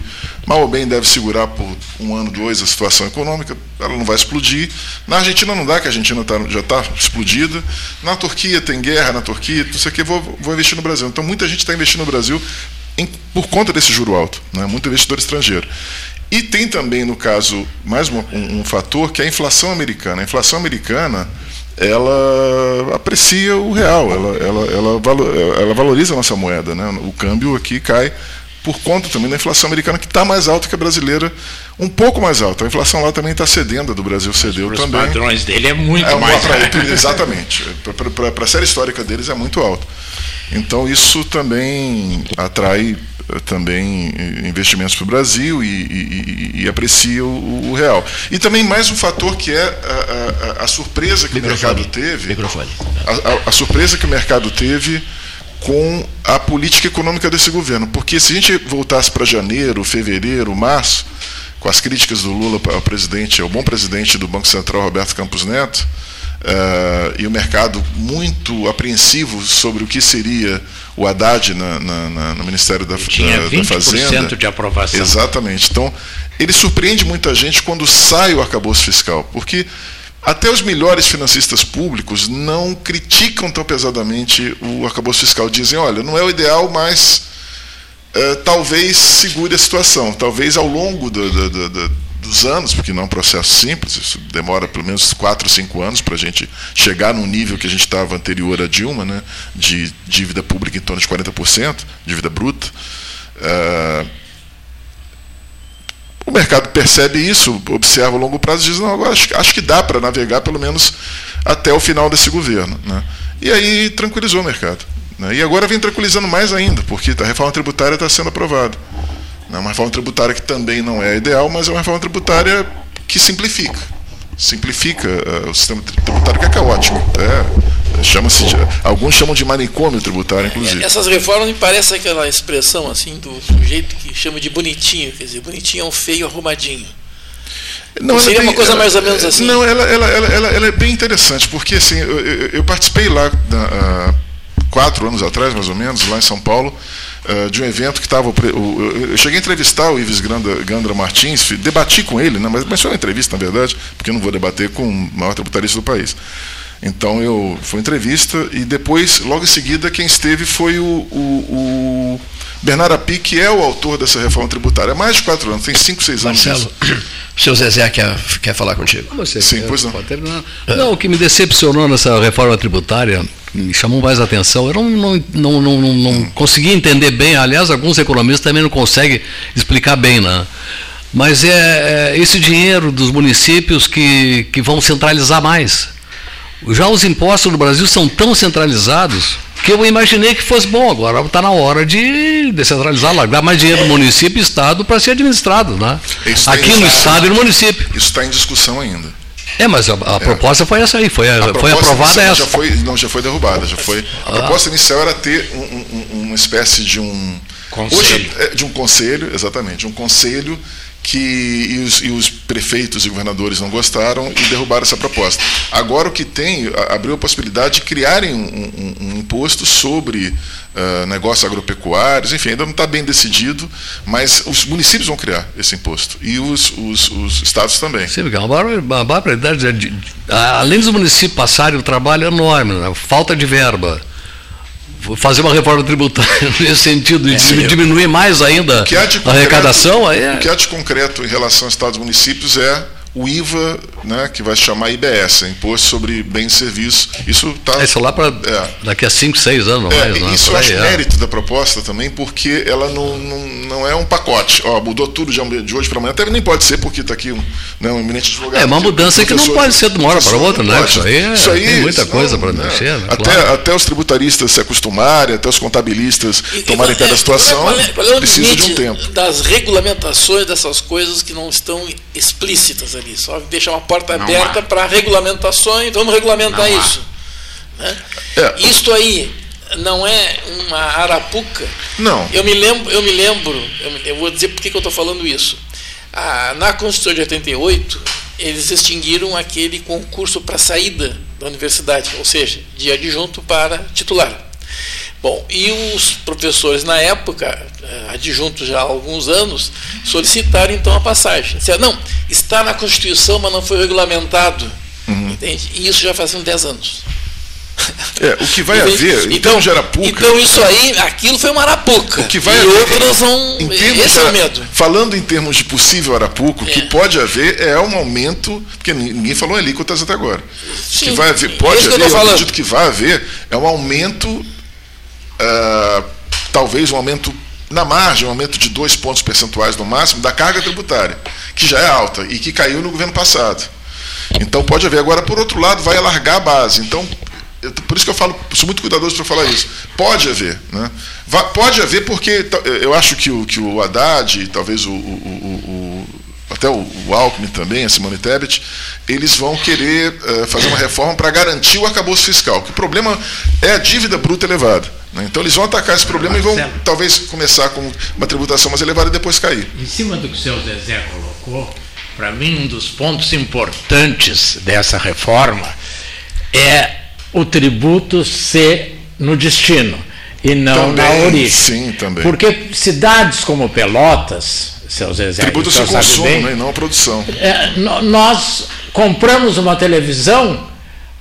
mal ou bem deve segurar por um ano, dois a situação econômica, ela não vai explodir. Na Argentina não dá, que a Argentina tá, já está explodida. Na Turquia tem guerra, na Turquia, não sei o que, vou, vou investir no Brasil. Então muita gente está investindo no Brasil em, por conta desse juro alto, né? muito investidor estrangeiro. E tem também, no caso, mais um, um, fator que é a inflação americana. A inflação americana ela aprecia o real, ela, ela, ela, ela valoriza a nossa moeda. Né? O câmbio aqui cai por conta também da inflação americana, que está mais alta que a brasileira, um pouco mais alta. A inflação lá também está cedendo, a do Brasil cedeu Os também. Os padrões dele é muito é mais alto. Exatamente. Para a série histórica deles é muito alto. Então isso também atrai também investimentos para o Brasil e, e, e aprecia o, o, real. E também mais um fator que é a, a, a surpresa que Microfone. o mercado teve. Microfone. A, a, surpresa que o mercado teve com a política econômica desse governo. Porque se a gente voltasse para janeiro, fevereiro, março, com as críticas do Lula ao presidente, ao bom presidente do Banco Central, Roberto Campos Neto, uh, e o mercado muito apreensivo sobre o que seria o Haddad na, na, na, no Ministério da, tinha da, da Fazenda. de aprovação. Exatamente. Então, ele surpreende muita gente quando sai o arcabouço fiscal, porque até os melhores financistas públicos não criticam tão pesadamente o arcabouço fiscal. Dizem, olha, não é o ideal, mas uh, talvez segure a situação. Talvez ao longo do, do, do, dos anos, porque não é um processo simples, isso demora pelo menos 4, 5 anos para a gente chegar num nível que a gente estava anterior a Dilma, né, de dívida pública em torno de 40%, dívida bruta. Uh, o mercado percebe isso, observa a longo prazo e diz, não, agora acho, acho que dá para navegar pelo menos até o final desse governo. Né? E aí tranquilizou o mercado. Né? E agora vem tranquilizando mais ainda, porque a reforma tributária está sendo aprovada. É uma reforma tributária que também não é ideal, mas é uma reforma tributária que simplifica. Simplifica uh, o sistema tributário que é caótico. É, chama-se alguns chamam de manicômio tributário, inclusive. Essas reformas me parece aquela expressão assim do sujeito que chama de bonitinho, quer dizer, bonitinho é um feio arrumadinho. Não, Seria tem, uma coisa ela, mais ou menos assim. Não, ela, ela, ela, ela, é bem interessante, porque assim, eu, participei lá quatro anos atrás, mais ou menos, lá em São Paulo, uh, de um evento que estava. Eu cheguei a entrevistar o Ives Gandra, Gandra Martins, debati com ele, né, mas, mas foi uma entrevista, na verdade, porque eu não vou debater com o maior tributarista do país. Então eu foi uma entrevista e depois, logo em seguida, quem esteve foi o, o, o Bernardo Api, que é o autor dessa reforma tributária. Há mais de quatro anos, tem cinco, seis anos. Marcelo, o seu Zezé quer, quer falar contigo. Você Sim, pois não. Não, o que me decepcionou nessa reforma tributária me chamou mais atenção. Eu não, não, não, não, não, não consegui entender bem, aliás, alguns economistas também não conseguem explicar bem, né? Mas é, é esse dinheiro dos municípios que, que vão centralizar mais. Já os impostos no Brasil são tão centralizados que eu imaginei que fosse bom. Agora está na hora de descentralizar, largar mais dinheiro do município e Estado para ser administrado. Né? Aqui no Estado e no município. Isso está em discussão ainda. É, mas a, a é. proposta foi essa aí, foi, a, foi aprovada essa. Já foi, não, já foi derrubada. Já foi, a ah. proposta inicial era ter um, um, uma espécie de um. Conselho. Hoje, é, de um conselho, exatamente, um conselho que e os, e os, prefeitos e governadores não gostaram e derrubaram essa proposta. Agora o que tem, abriu a possibilidade de criarem um, um, um imposto sobre uh, negócios agropecuários, enfim, ainda não está bem decidido, mas os municípios vão criar esse imposto e os, os, os estados também. Sim, é uma barbaridade. Além dos municípios passarem o trabalho enorme, né? falta de verba fazer uma reforma tributária nesse sentido, de diminuir mais ainda a arrecadação. Aí é... O que há de concreto em relação a estados e municípios é o IVA, né, que vai se chamar IBS, Imposto sobre Bens e Serviços. Isso está. É, isso lá para é, daqui a 5, 6 anos, é, mais, né? Isso eu acho é. mérito da proposta também, porque ela não, não, não é um pacote. Ó, mudou tudo de, hoje para amanhã. Até nem pode ser, porque está aqui um, né, um eminente advogado. É uma mudança que não pode ser de uma hora para outra, né? Isso aí, é, isso aí tem muita não, coisa para né, mexer. Né? Até, claro. até os tributaristas se acostumarem, até os contabilistas e, tomarem pé da situação, qual é, qual é, precisa de um tempo. Das regulamentações dessas coisas que não estão explícitas ali, só deixar uma porta não aberta para regulamentações, vamos regulamentar não isso. Né? É. Isto aí não é uma arapuca. Não. Eu me lembro, eu me lembro, eu, me, eu vou dizer por que, eu estou falando isso. Ah, na Constituição de 88, eles extinguiram aquele concurso para saída da universidade, ou seja, de adjunto para titular. Bom, e os professores na época, eh, adjuntos já há alguns anos, solicitaram então a passagem. Disseram, não, está na Constituição, mas não foi regulamentado. Uhum. Entende? E isso já faz uns 10 anos. É, o que vai haver, então, de Arapuca, então isso aí, aquilo foi uma arapuca. O que vai e haver, outras vão. Esse é o medo. Falando em termos de possível arapuca, o que é. pode haver é um aumento, porque ninguém falou em alíquotas até agora. Sim, o que vai haver, pode haver, eu, eu acredito que vai haver, é um aumento uh, talvez um aumento na margem, um aumento de dois pontos percentuais no máximo da carga tributária, que já é alta e que caiu no governo passado. Então pode haver. Agora, por outro lado, vai alargar a base. Então, eu, por isso que eu falo, sou muito cuidadoso para falar isso. Pode haver. Né? Vai, pode haver porque eu acho que o, que o Haddad, talvez o, o, o até o, o Alckmin também, a Simone Tebet, eles vão querer uh, fazer uma reforma para garantir o arcabouço fiscal. Que o problema é a dívida bruta elevada. Né? Então eles vão atacar esse problema e vão talvez começar com uma tributação mais elevada e depois cair. Em cima do que o seu Zezé colocou, para mim um dos pontos importantes dessa reforma é o tributo ser no destino e não também, na origem. Sim, também. Porque cidades como Pelotas, seu Zezé, tributo se consumo, bem, né, não a produção. É, nós compramos uma televisão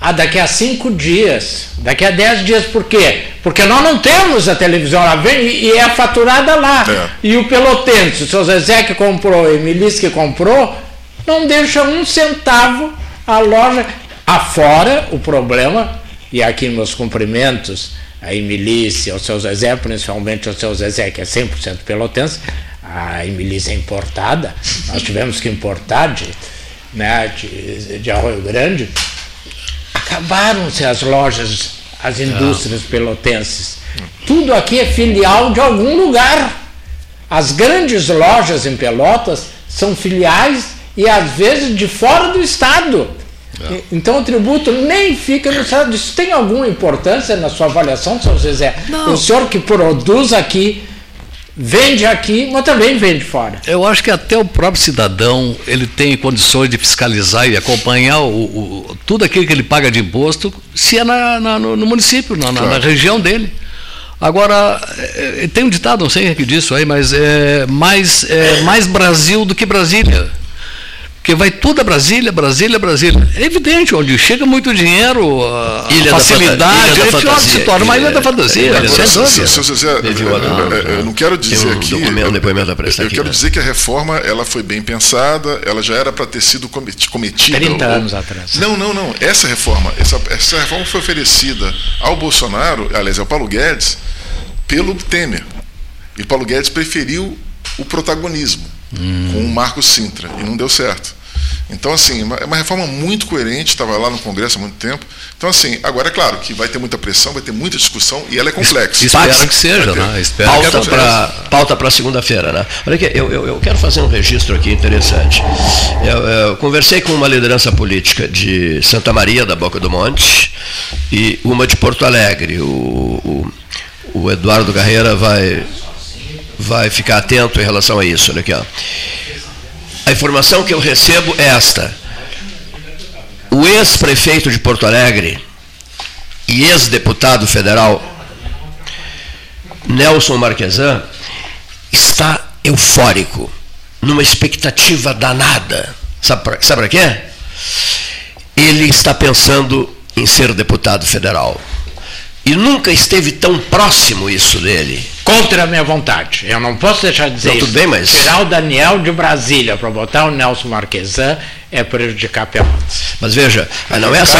ah, daqui a cinco dias, daqui a dez dias, por quê? Porque nós não temos a televisão, ela vem e é faturada lá. É. E o Pelotense, o seu Zezé que comprou, o Emilis que comprou, não deixa um centavo a loja. Afora o problema, e aqui meus cumprimentos a Emilícia, ao seu Zezé, principalmente ao seu Zezé, que é 100% pelotense, a Emilícia é importada, nós tivemos que importar de, né, de, de Arroio Grande, acabaram-se as lojas, as indústrias pelotenses. Tudo aqui é filial de algum lugar. As grandes lojas em Pelotas são filiais e às vezes de fora do estado. É. Então o tributo nem fica no estado. Isso tem alguma importância na sua avaliação, São José? Não. O senhor que produz aqui, vende aqui, mas também vende fora. Eu acho que até o próprio cidadão ele tem condições de fiscalizar e acompanhar o, o tudo aquilo que ele paga de imposto, se é na, na, no, no, município, na, claro. na região dele. Agora, é, é, tem um ditado, não sei o que disso aí, mas é mais, é mais Brasil do que Brasília. Porque vai tudo a Brasília, Brasília, Brasília. É evidente, onde chega muito dinheiro, a ilha facilidade, ilha da é se torna uma ilha da fantasia. Eu não quero dizer aqui. Documento, depoimento da eu aqui, quero né? dizer que a reforma ela foi bem pensada, ela já era para ter sido cometida. 30 anos atrás. Não, não, não. Essa reforma, essa, essa reforma foi oferecida ao Bolsonaro, aliás, ao Paulo Guedes, pelo Temer. E Paulo Guedes preferiu o protagonismo hum. com o Marcos Sintra e não deu certo. Então, assim, é uma reforma muito coerente, estava lá no Congresso há muito tempo. Então, assim, agora é claro que vai ter muita pressão, vai ter muita discussão e ela é complexa. Espero que seja, né? Espero pauta para pauta para segunda-feira, né? Olha aqui, eu, eu, eu, quero fazer um registro aqui interessante. Eu, eu, conversei com uma liderança política de Santa Maria da Boca do Monte e uma de Porto Alegre. O, o, o Eduardo Carreira vai vai ficar atento em relação a isso. Olha aqui, ó. A informação que eu recebo é esta. O ex-prefeito de Porto Alegre e ex-deputado federal Nelson Marquesan está eufórico, numa expectativa danada. Sabe para quê? Ele está pensando em ser deputado federal. E nunca esteve tão próximo isso dele. Contra a minha vontade. Eu não posso deixar de dizer não, isso. Tudo bem, mas... Tirar o Daniel de Brasília para botar o Nelson Marquesan é prejudicar Pelotas. Mas veja, mas não, é essa,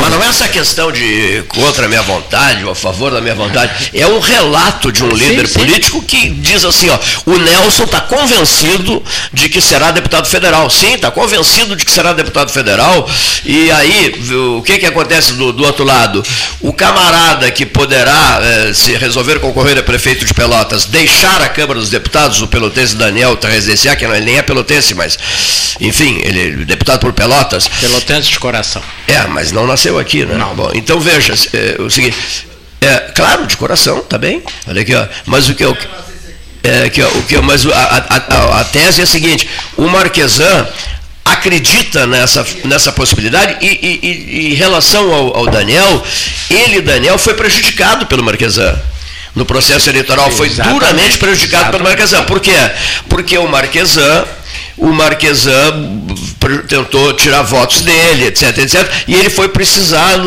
mas não é essa questão de contra a minha vontade ou a favor da minha vontade. É um relato de um sim, líder sim. político que diz assim: ó, o Nelson está convencido de que será deputado federal. Sim, está convencido de que será deputado federal. E aí, o que, que acontece do, do outro lado? O camarada que poderá, eh, se resolver concorrer a prefeito de Pelotas, deixar a Câmara dos Deputados, o pelotense Daniel Terrezenciá, que não, ele nem é pelotense, mas, enfim, ele deputado por Pelotas. Pelotense de coração. É, mas não nasceu aqui, né? Não. Bom, então veja, é, o seguinte, é, claro, de coração, tá bem? Olha aqui, ó, mas o que eu... É, que, o que, mas a, a, a, tese é a seguinte, o Marquesan acredita nessa, nessa possibilidade e, e, e em relação ao, ao, Daniel, ele, Daniel, foi prejudicado pelo Marquesan. No processo eleitoral foi duramente prejudicado exatamente. pelo Marquesan. Por quê? Porque o Marquesan o Marquesan tentou tirar votos dele, etc, etc, e ele foi precisar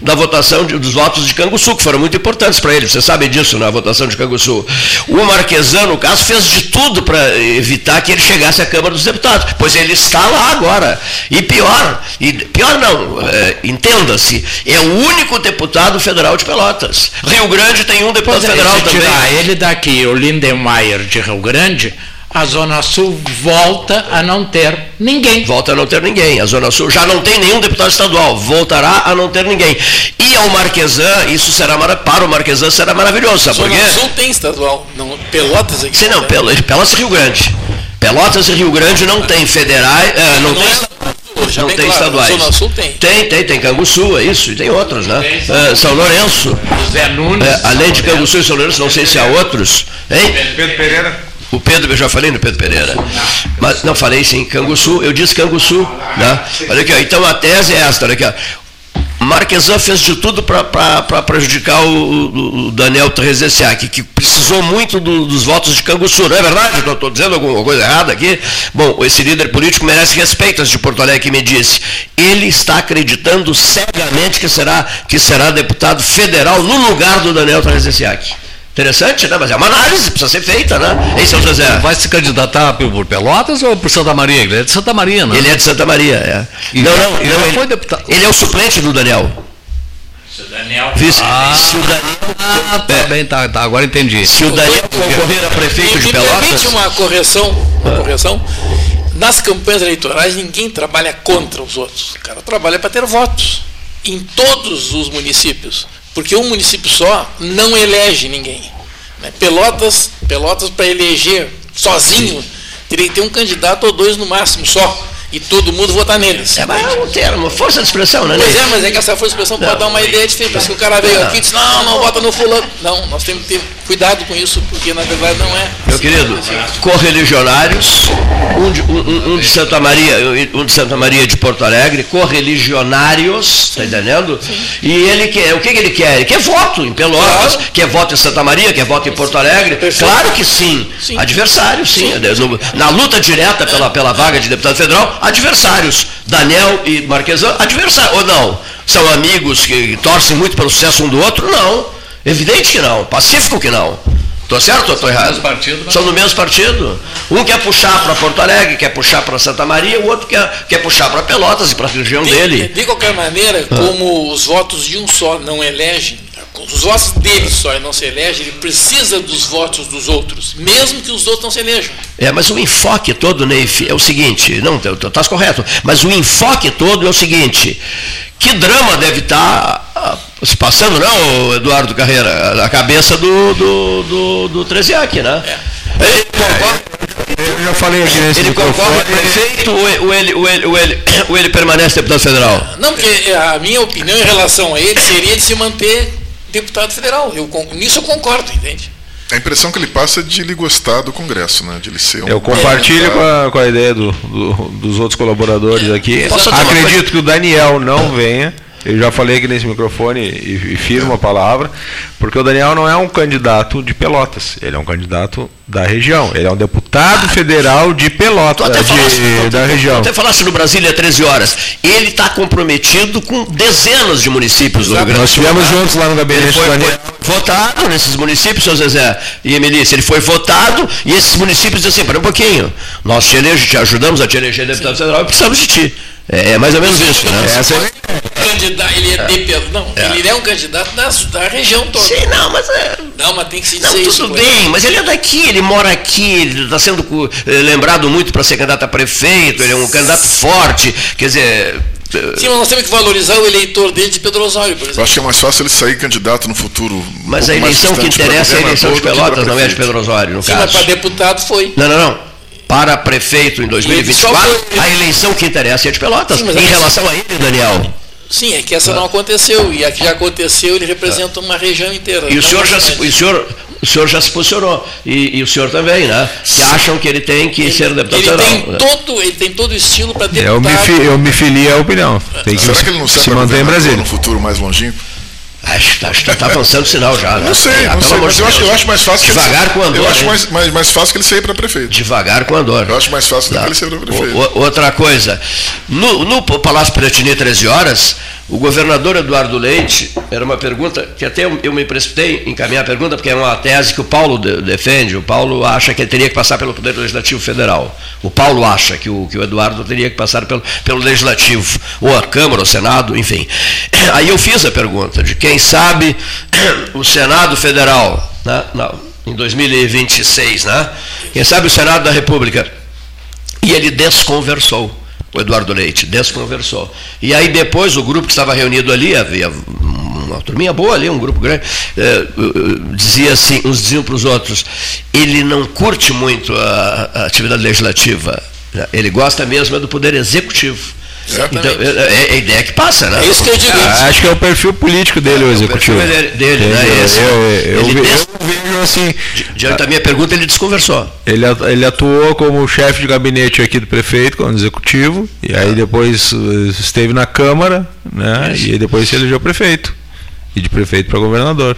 da votação de, dos votos de Canguçu, que foram muito importantes para ele, você sabe disso na votação de Canguçu. O Marquesan, no caso, fez de tudo para evitar que ele chegasse à Câmara dos Deputados, pois ele está lá agora. E pior, e pior não, é, entenda-se, é o único deputado federal de Pelotas. Rio Grande tem um deputado é, federal também. Tirar ele daqui, o Lindenmayer de Rio Grande, a Zona Sul volta a não ter ninguém. Volta a não ter ninguém. A Zona Sul já não tem nenhum deputado estadual, voltará a não ter ninguém. E ao Marquesan, isso será para o Marquesan será maravilhoso, sabe por quê? Zona Sul tem estadual, não, Pelotas aqui. Sim, não, Pelotas e Rio Grande. Pelotas e Rio Grande não tem federais, é, não, não, tem, é, não tem claro, estaduais. Zona Sul tem. Tem, tem, tem Canguçu, é isso, e tem outros, né? É, São Lourenço. José Nunes. É, além de Canguçu e São Lourenço, não sei se há outros. Hein? Pedro Pereira. O Pedro, eu já falei no Pedro Pereira. Mas não falei sim, Canguçu, eu disse Canguçu. Né? Olha aqui, ó, então a tese é esta, olha aqui. Marquesan fez de tudo para prejudicar o, o Daniel Trezessiak, que precisou muito do, dos votos de Canguçu, não é verdade? Estou dizendo alguma coisa errada aqui? Bom, esse líder político merece respeito, de Porto Alegre que me disse. Ele está acreditando cegamente que será, que será deputado federal no lugar do Daniel Trezessiak. Interessante, né? Mas é uma análise, precisa ser feita, né? Ei, seu José. Vai se candidatar por Pelotas ou por Santa Maria? Ele é de Santa Maria, né? Ele é de Santa Maria, é. E não, não, ele, não, ele, foi deputado. ele é o suplente do Daniel. Se o Daniel. Vice, ah, se o Daniel. Ah, tá é. bem, tá, tá, agora entendi. Se o Daniel concorrer a prefeito de Pelotas. Permite uma correção, uma correção. Nas campanhas eleitorais, ninguém trabalha contra os outros. O cara trabalha para ter votos em todos os municípios. Porque um município só não elege ninguém. Né? Pelotas, Pelotas para eleger sozinho, teria que ter um candidato ou dois no máximo só e todo mundo votar neles. É, mas é um termo, força de expressão, né? Pois é, mas é que essa força de expressão não, pode dar uma ideia diferente. Parece que o cara veio aqui e disse, não, não vota no fulano. Não, nós temos que ter cuidado com isso, porque na verdade não é. Meu querido, correligionários, um de, um, um de, Santa Maria, um de Santa Maria de Porto Alegre, correligionários, está entendendo? Sim. E ele quer, o que, que, ele quer? Ele quer voto em Pelotas, claro. quer voto em Santa Maria, quer voto em Porto Alegre. Perfeito. Claro que sim. sim. Adversário, sim. sim. Na luta direta pela, pela vaga de deputado federal, adversários. Daniel e Marquesan, adversários. Ou não? São amigos que torcem muito pelo sucesso um do outro? Não. Evidente que não. Pacífico que não. Estou certo ou estou errado? Partido, São do mesmo partido. Um quer puxar para Porto Alegre, quer puxar para Santa Maria, o outro quer, quer puxar para Pelotas e para a região de, dele. De qualquer maneira, ah. como os votos de um só não elegem, os votos dele só não se elege, ele precisa dos votos dos outros, mesmo que os outros não se elejam. É, mas o enfoque todo, Neif, é o seguinte, não, estás correto, mas o enfoque todo é o seguinte, que drama deve estar tá, se passando, não, Eduardo Carreira, na cabeça do, do, do, do Treziak, né? É. Ele concorre, eu já falei aqui nesse Ele concorre prefeito ou ele, ou, ele, ou, ele, ou ele permanece deputado federal? Não, porque a minha opinião em relação a ele seria de se manter deputado federal. Eu, nisso eu concordo, entende? A impressão que ele passa é de ele gostar do Congresso, né? De ele ser um Eu compartilho com, a, com a ideia do, do, dos outros colaboradores aqui. Acredito que o Daniel não venha eu já falei aqui nesse microfone e, e firmo a palavra, porque o Daniel não é um candidato de Pelotas, ele é um candidato da região. Ele é um deputado federal de Pelotas, de, falasse, da região. Até falasse no Brasília 13 horas. Ele está comprometido com dezenas de municípios do Rio Grande do Sul. Nós estivemos juntos lá no gabinete foi, foi votado nesses municípios, seu Zezé e Emilícia. Ele foi votado e esses municípios dizem assim, para um pouquinho, nós te, elege, te ajudamos a te eleger deputado federal e precisamos de ti. É, é mais ou menos isso, né? Essa é... Candidato, ele é, é. De, não, é. ele é um candidato da, da região toda. Sim, não, mas é. Não, mas tem que se dizer não, isso. Tudo bem, mas ele é daqui, ele mora aqui, ele está sendo eh, lembrado muito para ser candidato a prefeito, ele é um candidato forte, quer dizer. Sim, mas nós temos que valorizar o eleitor dele de Pedro Osório, por exemplo. Eu acho que é mais fácil ele sair candidato no futuro. Mas um a eleição que interessa é a eleição de Pelotas, não é de Pedro Osório, no Sim, caso. Sim, mas para deputado foi. Não, não, não para prefeito em 2024, a eleição que interessa é de Pelotas. Sim, em relação a ele, Daniel. Sim, é que essa ah. não aconteceu. E a que já aconteceu, ele representa uma região inteira. E o senhor, já se, o, senhor, o senhor já se posicionou. E, e, o senhor também, né? Que acham que ele tem que ele, ser deputado ele Tem né? todo, ele tem todo o estilo para deputado. Eu me, eu me filio à opinião. Tem que Será que ele não se manter em Brasília? no futuro mais longínquo? Acho, que está avançando o sinal já. Né? Não sei, ah, não sei, mas eu acho, eu acho, mais fácil Devagar com andor. Eu acho mais, mais, mais fácil que ele saia para prefeito. Devagar com andor. Eu acho mais fácil tá. que ele saia para prefeito. O, outra coisa, no, no Palácio Piratini, 13 horas, o governador Eduardo Leite, era uma pergunta que até eu, me precipitei em encaminhar a pergunta, porque é uma tese que o Paulo de, defende. O Paulo acha que ele teria que passar pelo Poder Legislativo Federal. O Paulo acha que o, que o Eduardo teria que passar pelo, pelo Legislativo, ou a Câmara, ou o Senado, enfim. Aí eu fiz a pergunta de quem sabe o Senado Federal, né, não, em 2026, né? Quem sabe o Senado da República. E ele desconversou o Eduardo Leite, desconversou. E aí depois o grupo que estava reunido ali, havia uma turminha boa ali, um grupo grande, eh, dizia assim, uns diziam para os outros, ele não curte muito a, a atividade legislativa, ele gosta mesmo é do poder executivo. Então, é, é, é, ideia que passa, né? É isso que eu digo. Ah, acho que é o perfil político dele, é, o executivo. O perfil dele, né? Esse, eu, eu, eu, des... eu, vejo assim. Diante da minha pergunta, ele desconversou. Ele, ele atuou como chefe de gabinete aqui do prefeito, como executivo, e aí depois eh, esteve na Câmara, né? Isso. E depois se elegeu prefeito. E de prefeito para governador.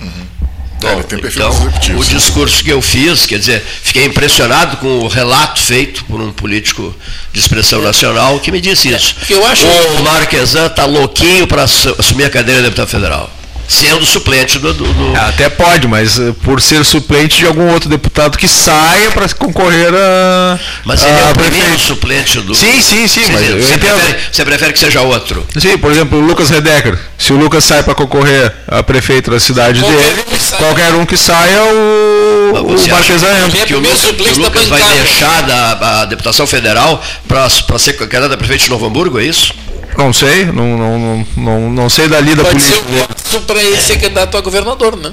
Uhum. Bom, então, o discurso que eu fiz, quer dizer, fiquei impressionado com o relato feito por um político de expressão nacional que me disse isso. Eu acho o Marquesan está louquinho para assumir a cadeira de deputado federal. Sendo suplente do. do, do... É, até pode, mas uh, por ser suplente de algum outro deputado que saia para concorrer a. Mas ele a é o primeiro suplente do. Sim, sim, sim. Você, mas você, prefere, você, prefere, que seja outro? Sim, por exemplo, o Lucas Redecker. Se o Lucas sai para concorrer a prefeito da cidade qualquer dele, um qualquer um que saia, o, o Marquesã Que, que o, Lucas, que o Lucas vai deixar da, a deputação federal para ser candidato a prefeito de Novo Hamburgo, é isso? Não sei, não, não, não, não, sei da lida política. Pode ser um para ele ser candidato a governador, né?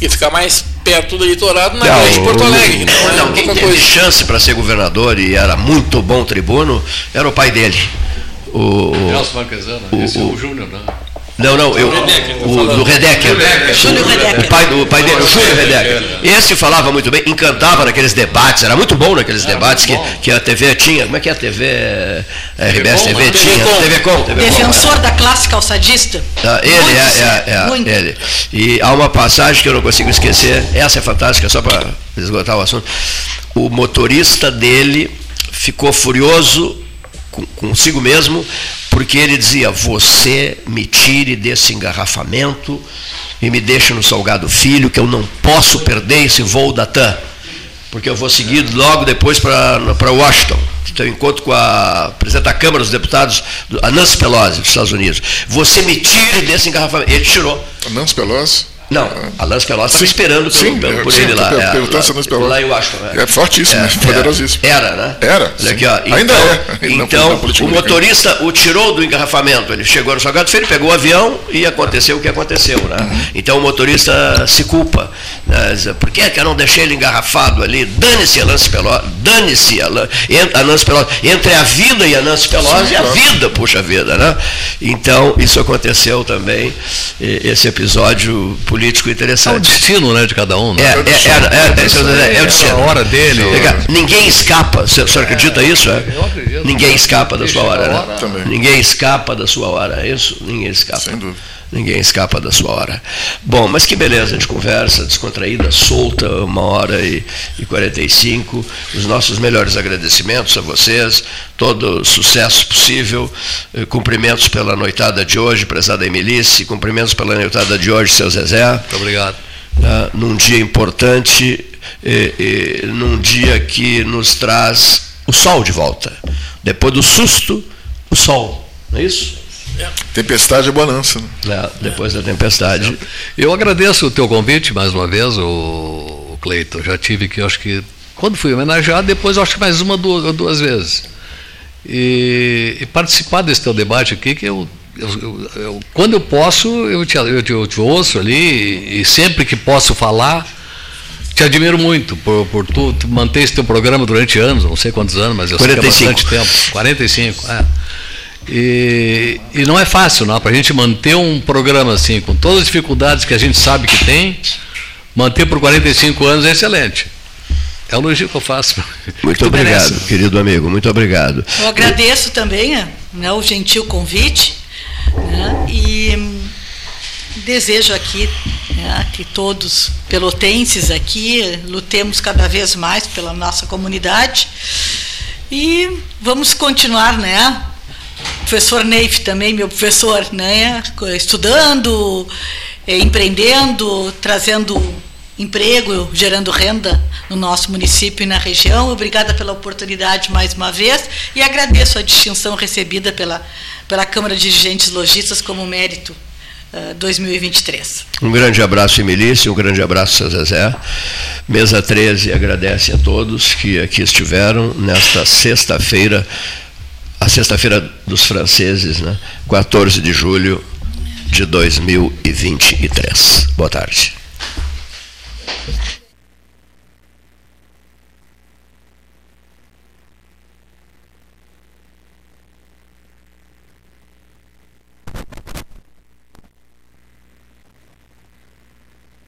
E ficar mais perto do eleitorado na grande de Porto Alegre. Não, não, não quem teve coisa. chance para ser governador e era muito bom tribuno era o pai dele. O, Nelson Marquesana, esse é o Júnior, né? Não, não, eu, o, do Redecker. Júlio Redecker. O pai, do, o pai dele, o Júlio Redecker. Esse falava muito bem, encantava naqueles debates, era muito bom naqueles debates que, que a TV tinha. Como é que é a TV? A RBS TV tinha? TV Com. Defensor da classe calçadista. Ah, ele, é, é, é, ele. E há uma passagem que eu não consigo esquecer, essa é fantástica, só para esgotar o assunto. O motorista dele ficou furioso consigo mesmo porque ele dizia: Você me tire desse engarrafamento e me deixe no Salgado Filho, que eu não posso perder esse voo da TAM, porque eu vou seguir logo depois para Washington. Então, encontro com a presidente da Câmara dos Deputados, a Nancy Pelosi, dos Estados Unidos. Você me tire desse engarrafamento. Ele tirou. A Nancy Pelosi? Não, a Lance Pelosi estava esperando sim, pelo, pelo, por sim, ele lá. É, a Lance Pelosi. Lá eu acho. É, é fortíssimo, é, poderosíssimo. Era, né? Era. Olha aqui, ó. Então, Ainda é. Então, o motorista o tirou do engarrafamento. Ele chegou no Salgado Filho, pegou o avião e aconteceu o que aconteceu. Né? Uhum. Então o motorista se culpa. Né? Por que, é que eu não deixei ele engarrafado ali? Dane-se a Lance Pelosi. Dane-se a, Lance Pelosi. Entre a vida e a Lance Pelosi, sim, a vida, puxa vida. Né? Então, isso aconteceu também. Esse episódio político interessante o destino né, de cada um. Né? É, é, é, é, é, o destino. a hora dele. Ninguém escapa. O senhor acredita isso? É? Ninguém escapa da sua hora. Né? Ninguém escapa da sua hora. É isso? Ninguém escapa. Sem dúvida. Ninguém escapa da sua hora. Bom, mas que beleza de conversa, descontraída, solta, uma hora e, e 45. Os nossos melhores agradecimentos a vocês, todo sucesso possível. Cumprimentos pela noitada de hoje, prezada Emilice, cumprimentos pela noitada de hoje, seu Zezé. Muito obrigado. Uh, num dia importante, e, e, num dia que nos traz o sol de volta. Depois do susto, o sol. Não é isso? Tempestade é bonança. Né? É, depois da tempestade. Eu agradeço o teu convite mais uma vez, o Cleiton. Já tive que, acho que, quando fui homenageado, depois acho que mais uma duas, duas vezes. E, e, participar desse teu debate aqui, que eu, eu, eu quando eu posso, eu te, eu, te, eu te ouço ali, e, e sempre que posso falar, te admiro muito por, por tu, tu manter esse teu programa durante anos, não sei quantos anos, mas eu 45. sei que é bastante tempo. 45, é. E, e não é fácil, não. Para a gente manter um programa assim, com todas as dificuldades que a gente sabe que tem, manter por 45 anos é excelente. É o elogio que eu faço. Muito obrigado, merece. querido amigo. Muito obrigado. Eu agradeço também né, o gentil convite né, e desejo aqui né, que todos pelotenses aqui lutemos cada vez mais pela nossa comunidade e vamos continuar, né? Professor Neif também, meu professor, né, estudando, eh, empreendendo, trazendo emprego, gerando renda no nosso município e na região. Obrigada pela oportunidade mais uma vez e agradeço a distinção recebida pela, pela Câmara de Dirigentes Logistas como mérito uh, 2023. Um grande abraço, Emilice, um grande abraço, Zezé. Mesa 13 agradece a todos que aqui estiveram nesta sexta-feira a sexta-feira dos franceses, né? 14 de julho de 2023. Boa tarde.